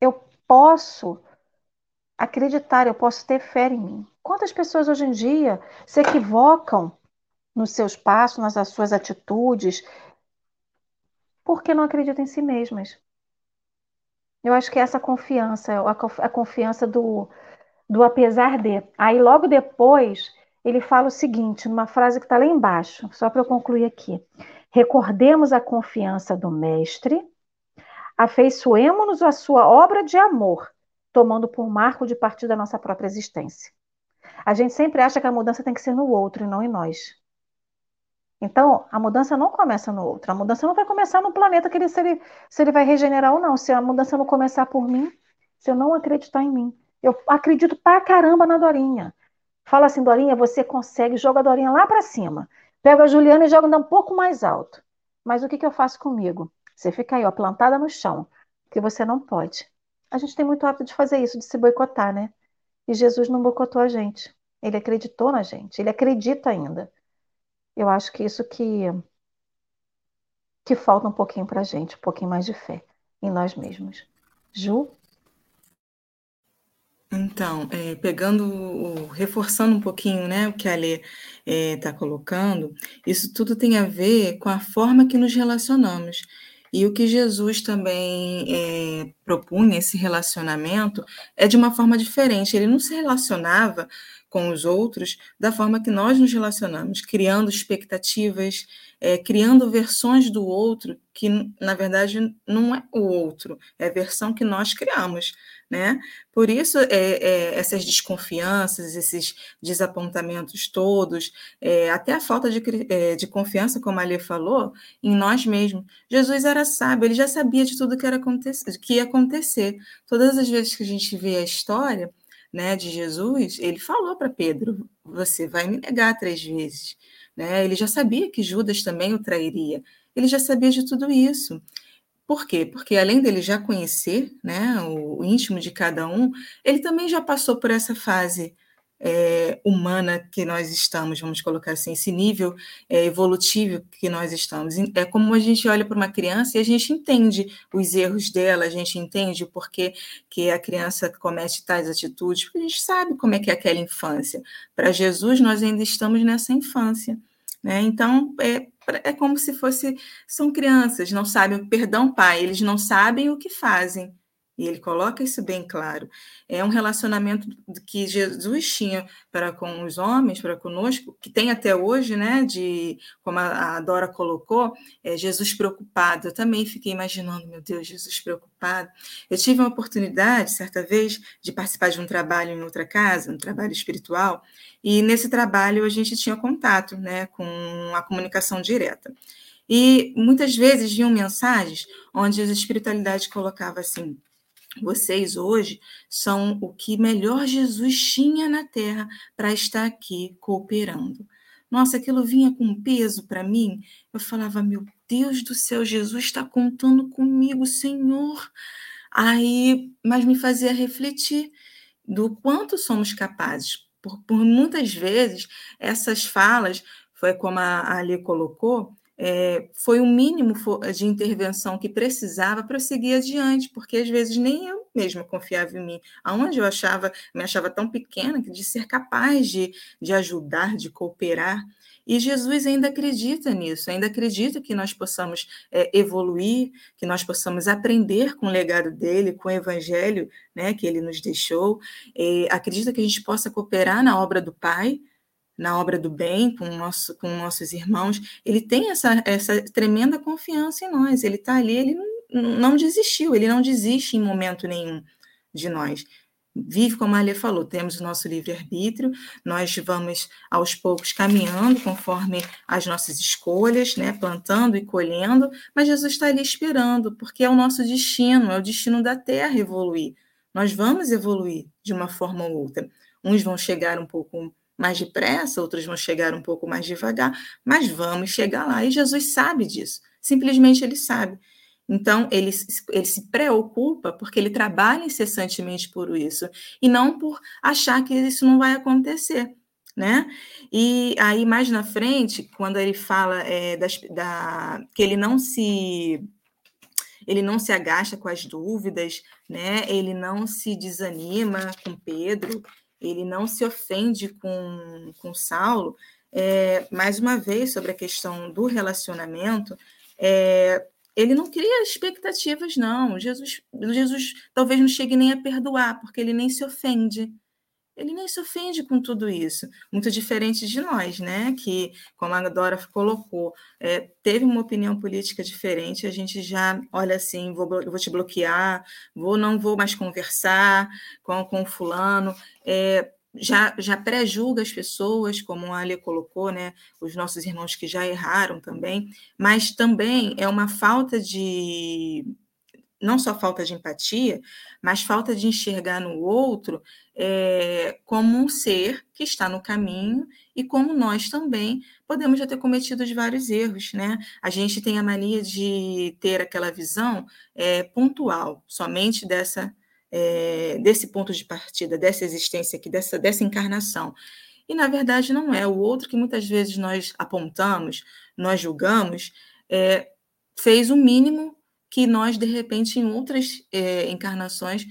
Eu posso acreditar, eu posso ter fé em mim. Quantas pessoas hoje em dia se equivocam nos seus passos, nas suas atitudes, porque não acreditam em si mesmas? Eu acho que é essa confiança, a confiança do, do apesar de. Aí logo depois ele fala o seguinte, numa frase que está lá embaixo, só para eu concluir aqui. Recordemos a confiança do Mestre, afeiçoemo-nos à sua obra de amor, tomando por marco de partida a nossa própria existência. A gente sempre acha que a mudança tem que ser no outro e não em nós. Então, a mudança não começa no outro. A mudança não vai começar no planeta que ele se, ele, se ele vai regenerar ou não. Se a mudança não começar por mim, se eu não acreditar em mim. Eu acredito pra caramba na Dorinha. Fala assim, Dorinha, você consegue, joga a Dorinha lá para cima. Pega a Juliana e joga um pouco mais alto. Mas o que, que eu faço comigo? Você fica aí, ó, plantada no chão, que você não pode. A gente tem muito hábito de fazer isso, de se boicotar, né? E Jesus não boicotou a gente. Ele acreditou na gente, ele acredita ainda. Eu acho que isso que que falta um pouquinho para a gente, um pouquinho mais de fé em nós mesmos. Ju? Então, é, pegando, reforçando um pouquinho né, o que a Lê está é, colocando, isso tudo tem a ver com a forma que nos relacionamos. E o que Jesus também é, propunha, esse relacionamento, é de uma forma diferente. Ele não se relacionava com os outros da forma que nós nos relacionamos, criando expectativas, é, criando versões do outro que, na verdade, não é o outro, é a versão que nós criamos. Né? Por isso, é, é, essas desconfianças, esses desapontamentos todos, é, até a falta de, é, de confiança, como a Lê falou, em nós mesmos. Jesus era sábio, ele já sabia de tudo que, era acontecer, que ia acontecer. Todas as vezes que a gente vê a história, né, de Jesus, ele falou para Pedro: Você vai me negar três vezes. Né? Ele já sabia que Judas também o trairia. Ele já sabia de tudo isso. Por quê? Porque além dele já conhecer né, o, o íntimo de cada um, ele também já passou por essa fase é, humana que nós estamos, vamos colocar assim, esse nível é, evolutivo que nós estamos. É como a gente olha para uma criança e a gente entende os erros dela, a gente entende o porquê que a criança comete tais atitudes, porque a gente sabe como é que é aquela infância. Para Jesus, nós ainda estamos nessa infância. Né? Então, é, é como se fosse, são crianças, não sabem, perdão, pai, eles não sabem o que fazem, e ele coloca isso bem claro. É um relacionamento que Jesus tinha para com os homens, para conosco, que tem até hoje, né? De como a Dora colocou, é Jesus preocupado. Eu também fiquei imaginando, meu Deus, Jesus preocupado. Eu tive uma oportunidade, certa vez, de participar de um trabalho em outra casa, um trabalho espiritual, e nesse trabalho a gente tinha contato, né, com a comunicação direta. E muitas vezes vinham mensagens onde a espiritualidade colocava assim: vocês hoje são o que melhor Jesus tinha na terra para estar aqui cooperando. Nossa, aquilo vinha com peso para mim. Eu falava, meu Deus do céu, Jesus está contando comigo, Senhor. Aí, mas me fazia refletir do quanto somos capazes. Por, por muitas vezes, essas falas, foi como a Ali colocou, é, foi o mínimo de intervenção que precisava para seguir adiante, porque às vezes nem eu mesma confiava em mim, aonde eu achava, me achava tão pequena de ser capaz de, de ajudar, de cooperar. E Jesus ainda acredita nisso, ainda acredita que nós possamos é, evoluir, que nós possamos aprender com o legado dele, com o evangelho né, que ele nos deixou. É, acredita que a gente possa cooperar na obra do Pai, na obra do bem com, nosso, com nossos irmãos, ele tem essa, essa tremenda confiança em nós. Ele está ali, ele não, não desistiu, ele não desiste em momento nenhum de nós. Vive, como a Alia falou, temos o nosso livre-arbítrio, nós vamos aos poucos caminhando conforme as nossas escolhas, né, plantando e colhendo, mas Jesus está ali esperando, porque é o nosso destino, é o destino da Terra evoluir. Nós vamos evoluir de uma forma ou outra. Uns vão chegar um pouco mais depressa, outros vão chegar um pouco mais devagar, mas vamos chegar lá. E Jesus sabe disso, simplesmente ele sabe. Então, ele, ele se preocupa porque ele trabalha incessantemente por isso, e não por achar que isso não vai acontecer. Né? E aí, mais na frente, quando ele fala é, das, da, que ele não se ele não se agacha com as dúvidas, né? Ele não se desanima com Pedro, ele não se ofende com, com Saulo, é, mais uma vez, sobre a questão do relacionamento, é, ele não cria expectativas, não. Jesus, Jesus talvez não chegue nem a perdoar, porque ele nem se ofende ele nem se ofende com tudo isso, muito diferente de nós, né? Que, como a Dora colocou, é, teve uma opinião política diferente, a gente já olha assim, vou, vou te bloquear, vou, não vou mais conversar com, com fulano. É, já, já pré-julga as pessoas, como a Ali colocou, né, os nossos irmãos que já erraram também, mas também é uma falta de, não só falta de empatia, mas falta de enxergar no outro é, como um ser que está no caminho e como nós também podemos já ter cometido vários erros, né? A gente tem a mania de ter aquela visão é, pontual, somente dessa é, desse ponto de partida, dessa existência aqui, dessa, dessa encarnação. E na verdade não é. O outro que muitas vezes nós apontamos, nós julgamos, fez o mínimo que nós, de repente, em outras é, encarnações,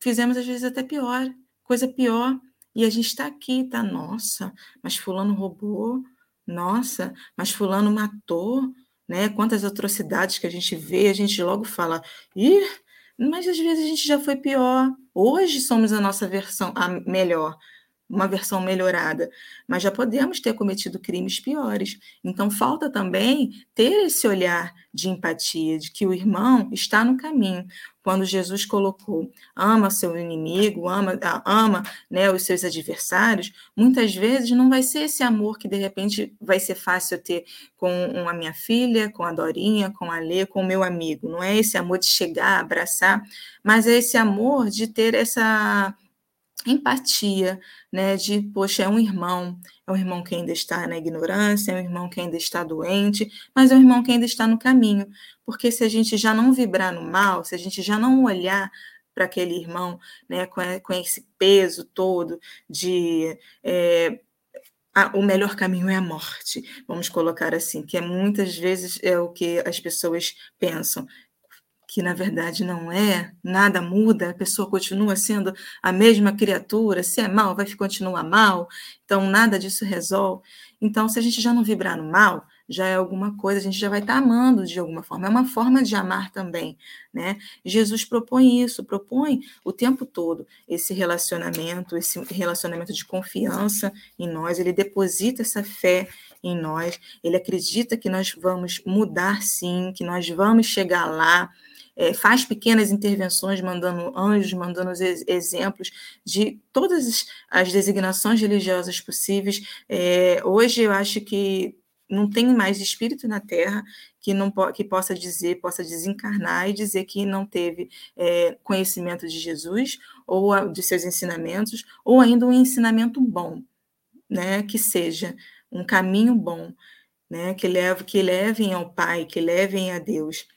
fizemos às vezes até pior. coisa pior. E a gente está aqui, tá? Nossa, mas fulano roubou, nossa, mas fulano matou, né? Quantas atrocidades que a gente vê, a gente logo fala, ih, mas às vezes a gente já foi pior. Hoje somos a nossa versão a melhor uma versão melhorada, mas já podemos ter cometido crimes piores. Então, falta também ter esse olhar de empatia, de que o irmão está no caminho. Quando Jesus colocou, ama seu inimigo, ama, ama né, os seus adversários, muitas vezes não vai ser esse amor que de repente vai ser fácil ter com a minha filha, com a Dorinha, com a Lê, com o meu amigo. Não é esse amor de chegar, abraçar, mas é esse amor de ter essa empatia, né? De, poxa, é um irmão, é um irmão que ainda está na ignorância, é um irmão que ainda está doente, mas é um irmão que ainda está no caminho. Porque se a gente já não vibrar no mal, se a gente já não olhar para aquele irmão, né, com, com esse peso todo de é, o melhor caminho é a morte, vamos colocar assim, que é muitas vezes é o que as pessoas pensam que na verdade não é, nada muda, a pessoa continua sendo a mesma criatura, se é mal, vai continuar mal, então nada disso resolve. Então, se a gente já não vibrar no mal, já é alguma coisa, a gente já vai estar amando de alguma forma, é uma forma de amar também, né? Jesus propõe isso, propõe o tempo todo esse relacionamento, esse relacionamento de confiança em nós, ele deposita essa fé em nós, ele acredita que nós vamos mudar sim, que nós vamos chegar lá, é, faz pequenas intervenções, mandando anjos, mandando os exemplos de todas as designações religiosas possíveis. É, hoje eu acho que não tem mais espírito na Terra que não que possa dizer, possa desencarnar e dizer que não teve é, conhecimento de Jesus ou a, de seus ensinamentos, ou ainda um ensinamento bom, né? Que seja um caminho bom, né? Que leve, que levem ao Pai, que levem a Deus.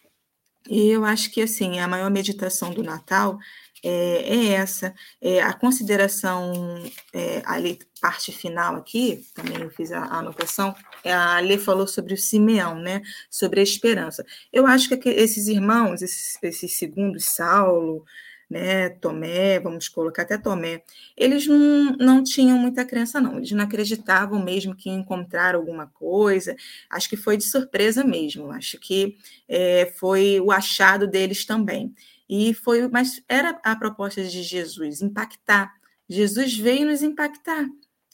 E eu acho que assim a maior meditação do Natal é, é essa, é a consideração, é, ali, parte final aqui, também eu fiz a, a anotação, é, a Lê falou sobre o Simeão, né? Sobre a esperança. Eu acho que esses irmãos, esses, esses segundos Saulo, né, Tomé, vamos colocar até Tomé, eles não, não tinham muita crença, não. Eles não acreditavam mesmo que encontrar alguma coisa. Acho que foi de surpresa mesmo. Acho que é, foi o achado deles também. E foi, mas era a proposta de Jesus, impactar. Jesus veio nos impactar.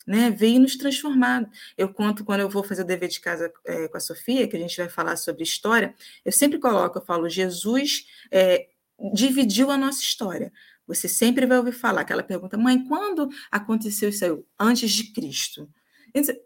Né, veio nos transformar. Eu conto quando eu vou fazer o dever de casa é, com a Sofia, que a gente vai falar sobre história, eu sempre coloco, eu falo, Jesus é, dividiu a nossa história. Você sempre vai ouvir falar aquela pergunta, mãe, quando aconteceu isso aí? Antes de Cristo.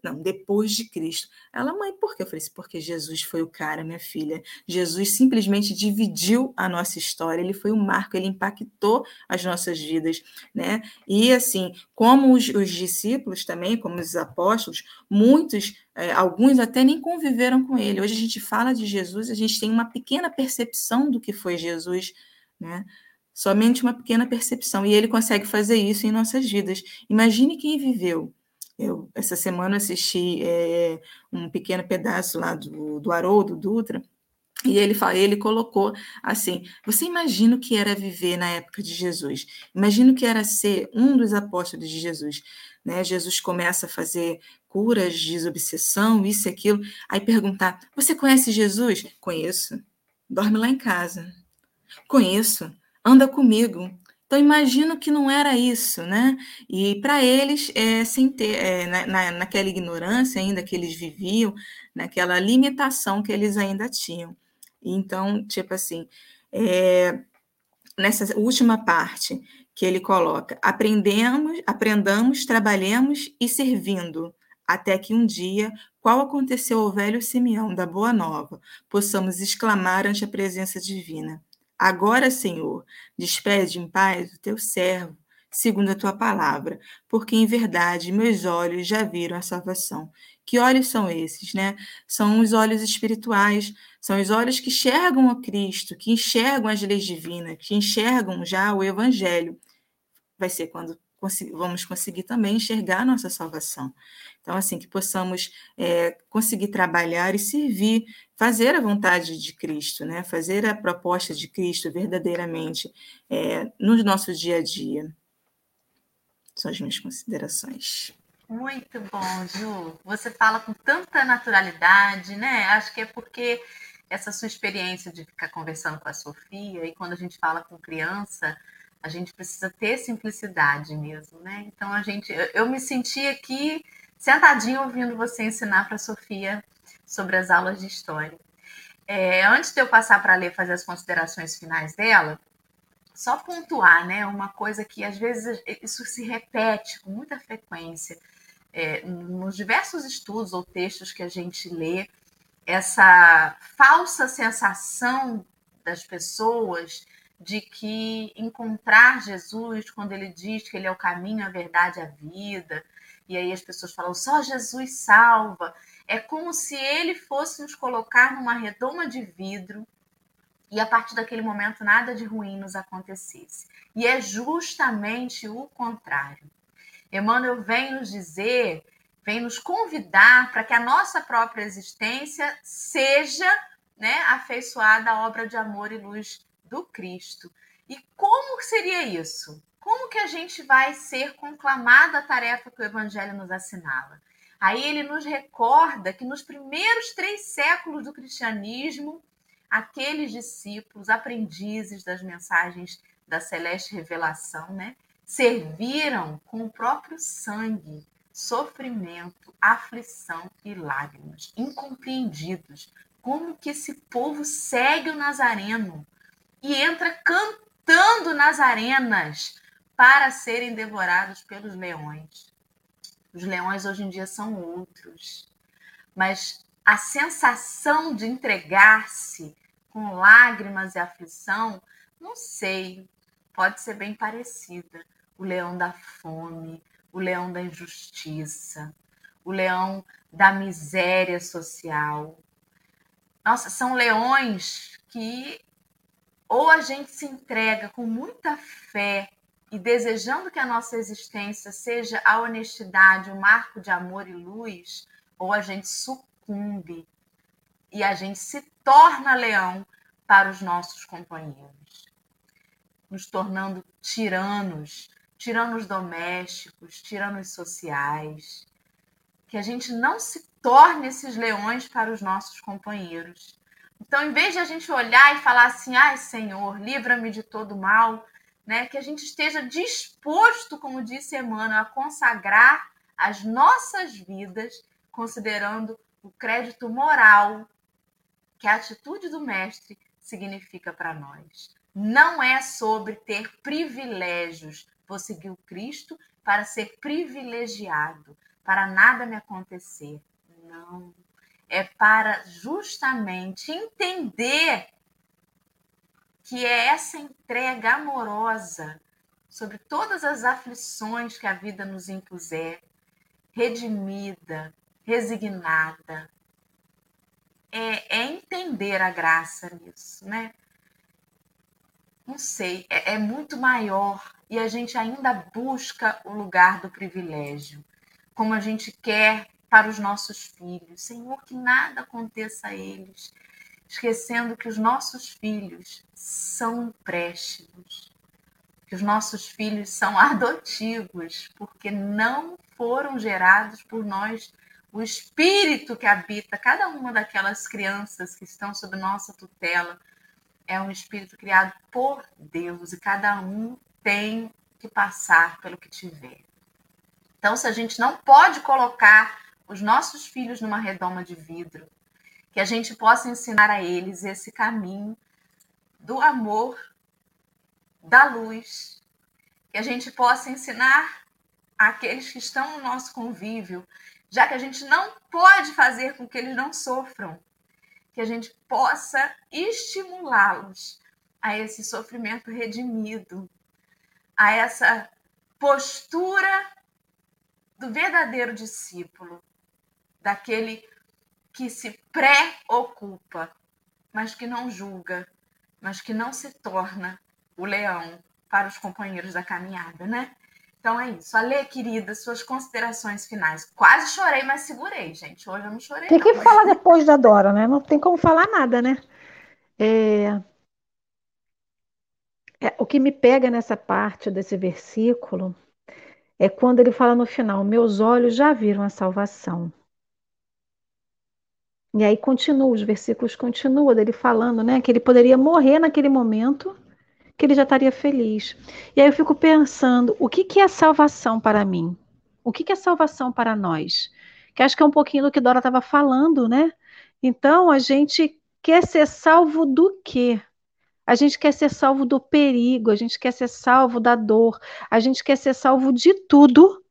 Não, depois de Cristo. Ela, mãe, por quê? Eu falei assim, porque Jesus foi o cara, minha filha. Jesus simplesmente dividiu a nossa história, ele foi um marco, ele impactou as nossas vidas, né? E assim, como os, os discípulos também, como os apóstolos, muitos, é, alguns até nem conviveram com ele. Hoje a gente fala de Jesus, a gente tem uma pequena percepção do que foi Jesus, né? Somente uma pequena percepção. E ele consegue fazer isso em nossas vidas. Imagine quem viveu. Eu, essa semana, assisti é, um pequeno pedaço lá do, do Haroldo Dutra, e ele, ele colocou assim: você imagina o que era viver na época de Jesus? Imagina o que era ser um dos apóstolos de Jesus. Né? Jesus começa a fazer curas, desobsessão, isso e aquilo. Aí perguntar: você conhece Jesus? Conheço. Dorme lá em casa. Conheço, anda comigo. Então, imagino que não era isso, né? E para eles, é, sem ter, é, na, naquela ignorância ainda que eles viviam, naquela limitação que eles ainda tinham. Então, tipo assim, é, nessa última parte que ele coloca, aprendemos, aprendamos, trabalhemos e servindo, até que um dia, qual aconteceu ao velho Simeão da Boa Nova, possamos exclamar ante a presença divina. Agora, Senhor, despede em paz o teu servo, segundo a tua palavra, porque em verdade meus olhos já viram a salvação. Que olhos são esses, né? São os olhos espirituais, são os olhos que enxergam a Cristo, que enxergam as leis divinas, que enxergam já o evangelho. Vai ser quando vamos conseguir também enxergar a nossa salvação. Então, assim, que possamos é, conseguir trabalhar e servir, fazer a vontade de Cristo, né? fazer a proposta de Cristo verdadeiramente é, no nosso dia a dia. São as minhas considerações. Muito bom, Ju. Você fala com tanta naturalidade, né? Acho que é porque essa sua experiência de ficar conversando com a Sofia e quando a gente fala com criança, a gente precisa ter simplicidade mesmo, né? Então a gente, eu me senti aqui sentadinho ouvindo você ensinar para a Sofia sobre as aulas de história. É, antes de eu passar para ler fazer as considerações finais dela, só pontuar, né? Uma coisa que às vezes isso se repete com muita frequência é, nos diversos estudos ou textos que a gente lê, essa falsa sensação das pessoas de que encontrar Jesus, quando ele diz que ele é o caminho, a verdade, a vida, e aí as pessoas falam só Jesus salva, é como se ele fosse nos colocar numa redoma de vidro e a partir daquele momento nada de ruim nos acontecesse. E é justamente o contrário. Emmanuel vem nos dizer, vem nos convidar para que a nossa própria existência seja né, afeiçoada à obra de amor e luz do Cristo. E como seria isso? Como que a gente vai ser conclamado a tarefa que o Evangelho nos assinala? Aí ele nos recorda que nos primeiros três séculos do cristianismo, aqueles discípulos, aprendizes das mensagens da celeste revelação, né, serviram com o próprio sangue sofrimento, aflição e lágrimas, incompreendidos. Como que esse povo segue o Nazareno e entra cantando nas arenas para serem devorados pelos leões? Os leões hoje em dia são outros, mas a sensação de entregar-se com lágrimas e aflição, não sei, pode ser bem parecida o leão da fome, o leão da injustiça, o leão da miséria social. Nossa, são leões que ou a gente se entrega com muita fé e desejando que a nossa existência seja a honestidade, um marco de amor e luz, ou a gente sucumbe e a gente se torna leão para os nossos companheiros, nos tornando tiranos, tiranos domésticos, tiranos sociais, que a gente não se torne esses leões para os nossos companheiros. Então, em vez de a gente olhar e falar assim, ai Senhor, livra-me de todo mal, né, que a gente esteja disposto, como disse Emmanuel, a consagrar as nossas vidas, considerando o crédito moral que a atitude do Mestre significa para nós. Não é sobre ter privilégios, vou seguir o Cristo para ser privilegiado, para nada me acontecer. Não. É para justamente entender que é essa entrega amorosa sobre todas as aflições que a vida nos impuser, redimida, resignada. É, é entender a graça nisso, né? Não sei, é, é muito maior e a gente ainda busca o lugar do privilégio, como a gente quer para os nossos filhos. Senhor, que nada aconteça a eles, esquecendo que os nossos filhos são empréstimos, que os nossos filhos são *laughs* adotivos, porque não foram gerados por nós. O espírito que habita cada uma daquelas crianças que estão sob nossa tutela é um espírito criado por Deus e cada um tem que passar pelo que tiver. Então, se a gente não pode colocar os nossos filhos numa redoma de vidro, que a gente possa ensinar a eles esse caminho do amor, da luz, que a gente possa ensinar àqueles que estão no nosso convívio, já que a gente não pode fazer com que eles não sofram, que a gente possa estimulá-los a esse sofrimento redimido, a essa postura do verdadeiro discípulo, daquele que se preocupa, mas que não julga, mas que não se torna o leão para os companheiros da caminhada, né? Então é isso. Ale, querida, suas considerações finais. Quase chorei, mas segurei, gente. Hoje eu não chorei. Tem que não, falar depois da Dora, né? Não tem como falar nada, né? É... É, o que me pega nessa parte desse versículo é quando ele fala no final: Meus olhos já viram a salvação. E aí continua, os versículos continuam dele falando, né, que ele poderia morrer naquele momento, que ele já estaria feliz. E aí eu fico pensando, o que, que é salvação para mim? O que, que é salvação para nós? Que acho que é um pouquinho do que Dora estava falando, né? Então, a gente quer ser salvo do quê? A gente quer ser salvo do perigo, a gente quer ser salvo da dor, a gente quer ser salvo de tudo.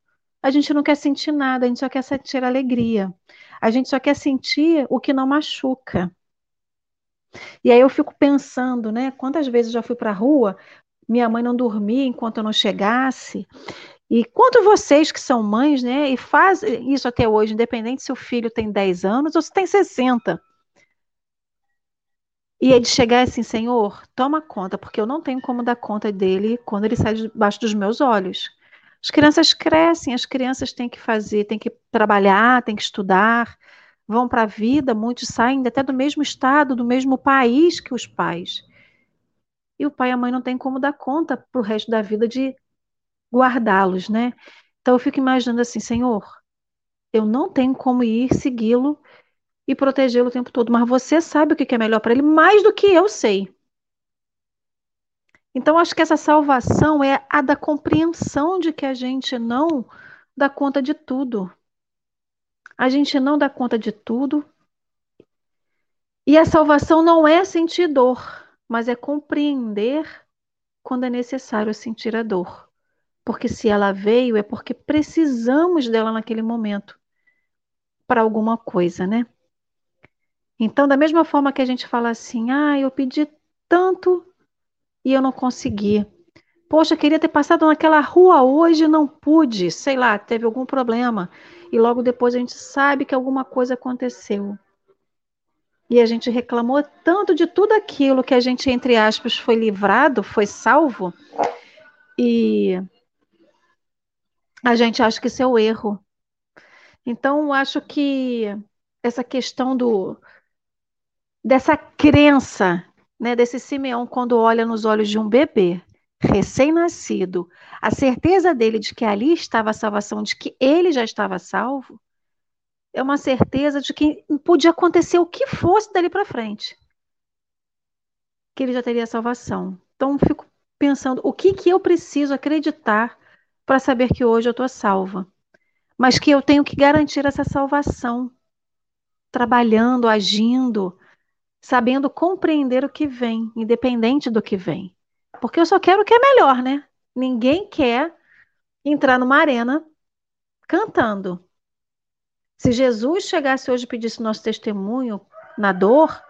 A gente não quer sentir nada, a gente só quer sentir alegria. A gente só quer sentir o que não machuca. E aí eu fico pensando, né? Quantas vezes eu já fui para a rua, minha mãe não dormia enquanto eu não chegasse. E quanto vocês que são mães, né, e fazem isso até hoje, independente se o filho tem 10 anos ou se tem 60. E ele chegar assim, Senhor, toma conta, porque eu não tenho como dar conta dele quando ele sai debaixo dos meus olhos. As crianças crescem, as crianças têm que fazer, têm que trabalhar, têm que estudar, vão para a vida, muitos saem até do mesmo estado, do mesmo país que os pais. E o pai e a mãe não têm como dar conta para o resto da vida de guardá-los, né? Então eu fico imaginando assim, Senhor, eu não tenho como ir segui-lo e protegê-lo o tempo todo. Mas você sabe o que é melhor para ele mais do que eu sei. Então, acho que essa salvação é a da compreensão de que a gente não dá conta de tudo. A gente não dá conta de tudo. E a salvação não é sentir dor, mas é compreender quando é necessário sentir a dor. Porque se ela veio, é porque precisamos dela naquele momento para alguma coisa, né? Então, da mesma forma que a gente fala assim, ah, eu pedi tanto e eu não consegui. Poxa, queria ter passado naquela rua hoje não pude, sei lá, teve algum problema. E logo depois a gente sabe que alguma coisa aconteceu. E a gente reclamou tanto de tudo aquilo que a gente, entre aspas, foi livrado, foi salvo. E a gente acha que isso é o erro. Então, acho que essa questão do dessa crença, né, desse Simeão quando olha nos olhos de um bebê recém-nascido, a certeza dele de que ali estava a salvação, de que ele já estava salvo, é uma certeza de que podia acontecer o que fosse dali para frente, que ele já teria salvação. Então fico pensando, o que que eu preciso acreditar para saber que hoje eu estou salva? Mas que eu tenho que garantir essa salvação, trabalhando, agindo, sabendo compreender o que vem, independente do que vem. Porque eu só quero o que é melhor, né? Ninguém quer entrar numa arena cantando. Se Jesus chegasse hoje e pedisse nosso testemunho na dor,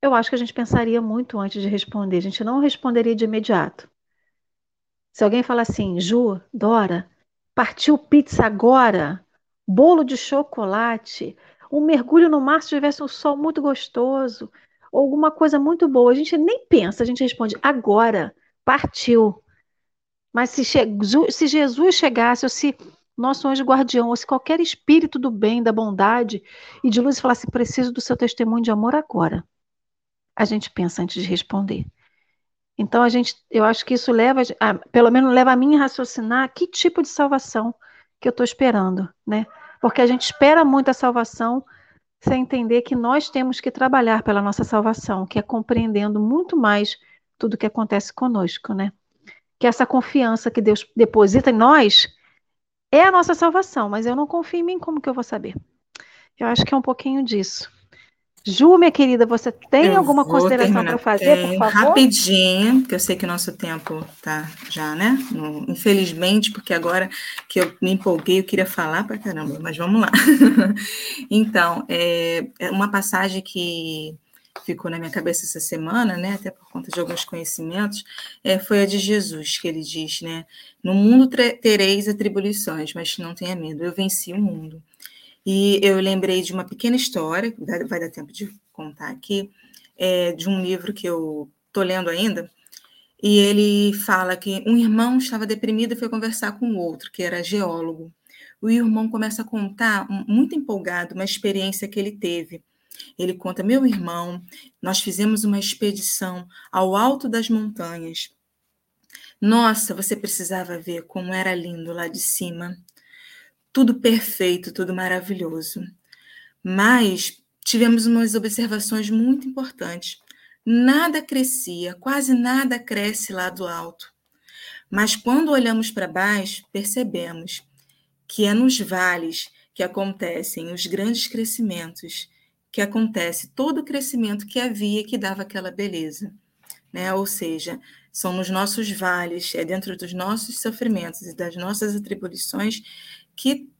eu acho que a gente pensaria muito antes de responder. A gente não responderia de imediato. Se alguém falar assim, Ju, Dora, partiu pizza agora, bolo de chocolate, um mergulho no mar se tivesse um sol muito gostoso, ou alguma coisa muito boa. A gente nem pensa, a gente responde agora, partiu. Mas se, se Jesus chegasse, ou se nosso anjo guardião, ou se qualquer espírito do bem, da bondade e de luz falasse: preciso do seu testemunho de amor agora. A gente pensa antes de responder. Então a gente, eu acho que isso leva, a, pelo menos leva a mim a raciocinar que tipo de salvação que eu estou esperando, né? Porque a gente espera muito a salvação sem entender que nós temos que trabalhar pela nossa salvação, que é compreendendo muito mais tudo que acontece conosco, né? Que essa confiança que Deus deposita em nós é a nossa salvação, mas eu não confio em mim, como que eu vou saber? Eu acho que é um pouquinho disso. Ju, minha querida, você tem eu alguma consideração para fazer, por favor? Rapidinho, porque eu sei que o nosso tempo tá já, né? No, infelizmente, porque agora que eu me empolguei, eu queria falar para caramba, mas vamos lá. *laughs* então, é, é uma passagem que ficou na minha cabeça essa semana, né, até por conta de alguns conhecimentos, é, foi a de Jesus, que ele diz, né, no mundo tereis atribuições, mas não tenha medo, eu venci o mundo. E eu lembrei de uma pequena história, vai dar tempo de contar aqui, é, de um livro que eu estou lendo ainda, e ele fala que um irmão estava deprimido e foi conversar com o outro, que era geólogo. O irmão começa a contar, muito empolgado, uma experiência que ele teve. Ele conta: Meu irmão, nós fizemos uma expedição ao alto das montanhas Nossa, você precisava ver como era lindo lá de cima. Tudo perfeito, tudo maravilhoso. Mas tivemos umas observações muito importantes. Nada crescia, quase nada cresce lá do alto. Mas quando olhamos para baixo, percebemos que é nos vales que acontecem os grandes crescimentos, que acontece todo o crescimento que havia que dava aquela beleza. Né? Ou seja, são nos nossos vales, é dentro dos nossos sofrimentos e das nossas atribuições que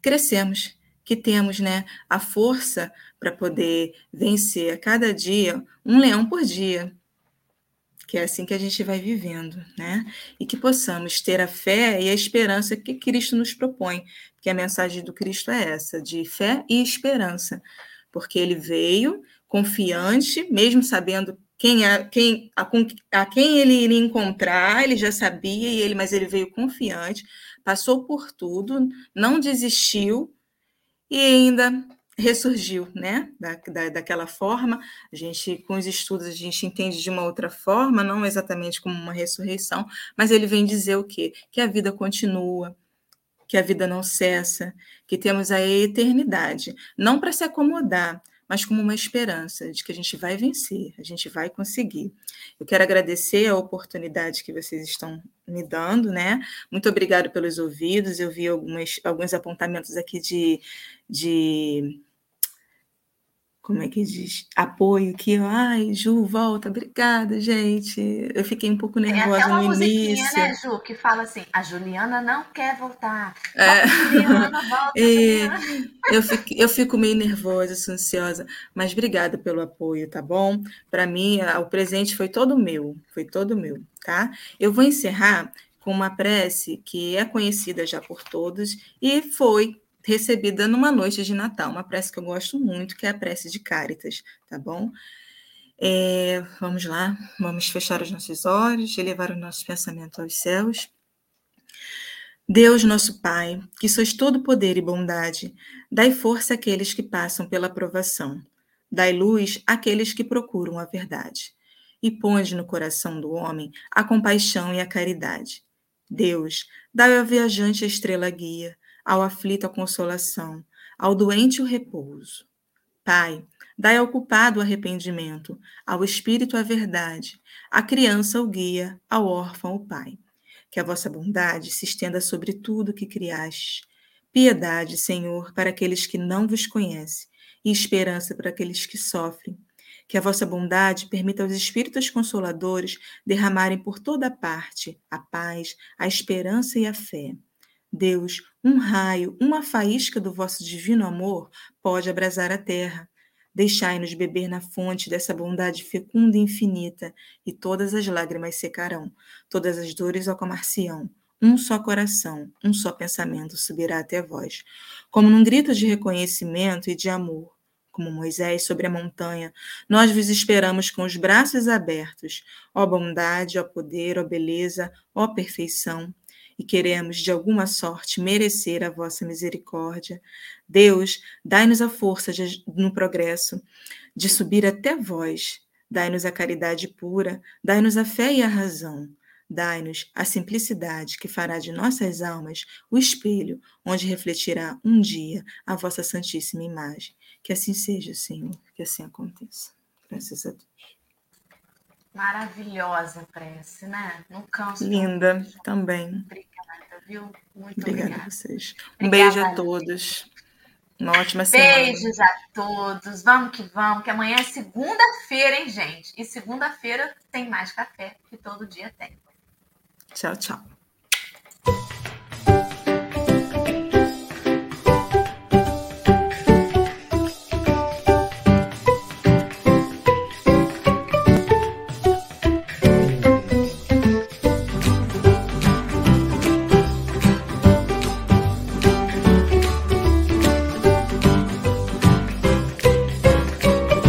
crescemos, que temos né, a força para poder vencer a cada dia um leão por dia, que é assim que a gente vai vivendo, né? E que possamos ter a fé e a esperança que Cristo nos propõe, que a mensagem do Cristo é essa, de fé e esperança, porque ele veio confiante, mesmo sabendo quem, a, quem, a, a quem ele iria encontrar, ele já sabia, e ele, mas ele veio confiante, passou por tudo, não desistiu, e ainda ressurgiu, né? Da, da, daquela forma. A gente, com os estudos, a gente entende de uma outra forma, não exatamente como uma ressurreição, mas ele vem dizer o quê? Que a vida continua, que a vida não cessa, que temos a eternidade, não para se acomodar, mas como uma esperança de que a gente vai vencer, a gente vai conseguir. Eu quero agradecer a oportunidade que vocês estão me dando, né? Muito obrigado pelos ouvidos. Eu vi algumas, alguns apontamentos aqui de, de como é que diz? Apoio que, ai, Ju, volta, obrigada, gente. Eu fiquei um pouco nervosa Tem até uma no início. né, Ju, que fala assim: a Juliana não quer voltar. É. Juliana, volta, *laughs* Juliana. Eu fico, eu fico meio nervosa, ansiosa, mas obrigada pelo apoio, tá bom? Para mim, o presente foi todo meu, foi todo meu, tá? Eu vou encerrar com uma prece que é conhecida já por todos e foi recebida numa noite de Natal, uma prece que eu gosto muito, que é a prece de Cáritas, tá bom? É, vamos lá, vamos fechar os nossos olhos, elevar o nosso pensamento aos céus. Deus, nosso Pai, que sois todo poder e bondade, dai força àqueles que passam pela provação, dai luz àqueles que procuram a verdade, e ponde no coração do homem a compaixão e a caridade. Deus, dai ao viajante a estrela guia, ao aflito a consolação, ao doente o repouso. Pai, dai ao culpado o arrependimento, ao espírito a verdade, à criança o guia, ao órfão o pai. Que a vossa bondade se estenda sobre tudo que criaste. Piedade, Senhor, para aqueles que não vos conhecem, e esperança para aqueles que sofrem. Que a vossa bondade permita aos Espíritos Consoladores derramarem por toda parte a paz, a esperança e a fé. Deus, um raio, uma faísca do vosso divino amor pode abrasar a terra. Deixai-nos beber na fonte dessa bondade fecunda e infinita, e todas as lágrimas secarão, todas as dores acalmar-se-ão. Um só coração, um só pensamento subirá até vós. Como num grito de reconhecimento e de amor, como Moisés sobre a montanha, nós vos esperamos com os braços abertos. Ó bondade, ó poder, ó beleza, ó perfeição, e queremos de alguma sorte merecer a vossa misericórdia. Deus, dai-nos a força de, no progresso de subir até vós. Dai-nos a caridade pura, dai-nos a fé e a razão. Dai-nos a simplicidade que fará de nossas almas o espelho onde refletirá um dia a vossa santíssima imagem. Que assim seja, Senhor, que assim aconteça. Graças a Deus. Maravilhosa prece, né? Não canso. Linda, também. Obrigada, viu? Muito obrigada, obrigada. a vocês. Um obrigada, beijo a todos. Uma ótima semana. Beijos a todos. Vamos que vamos, que amanhã é segunda-feira, hein, gente? E segunda-feira tem mais café, que todo dia tem. Tchau, tchau.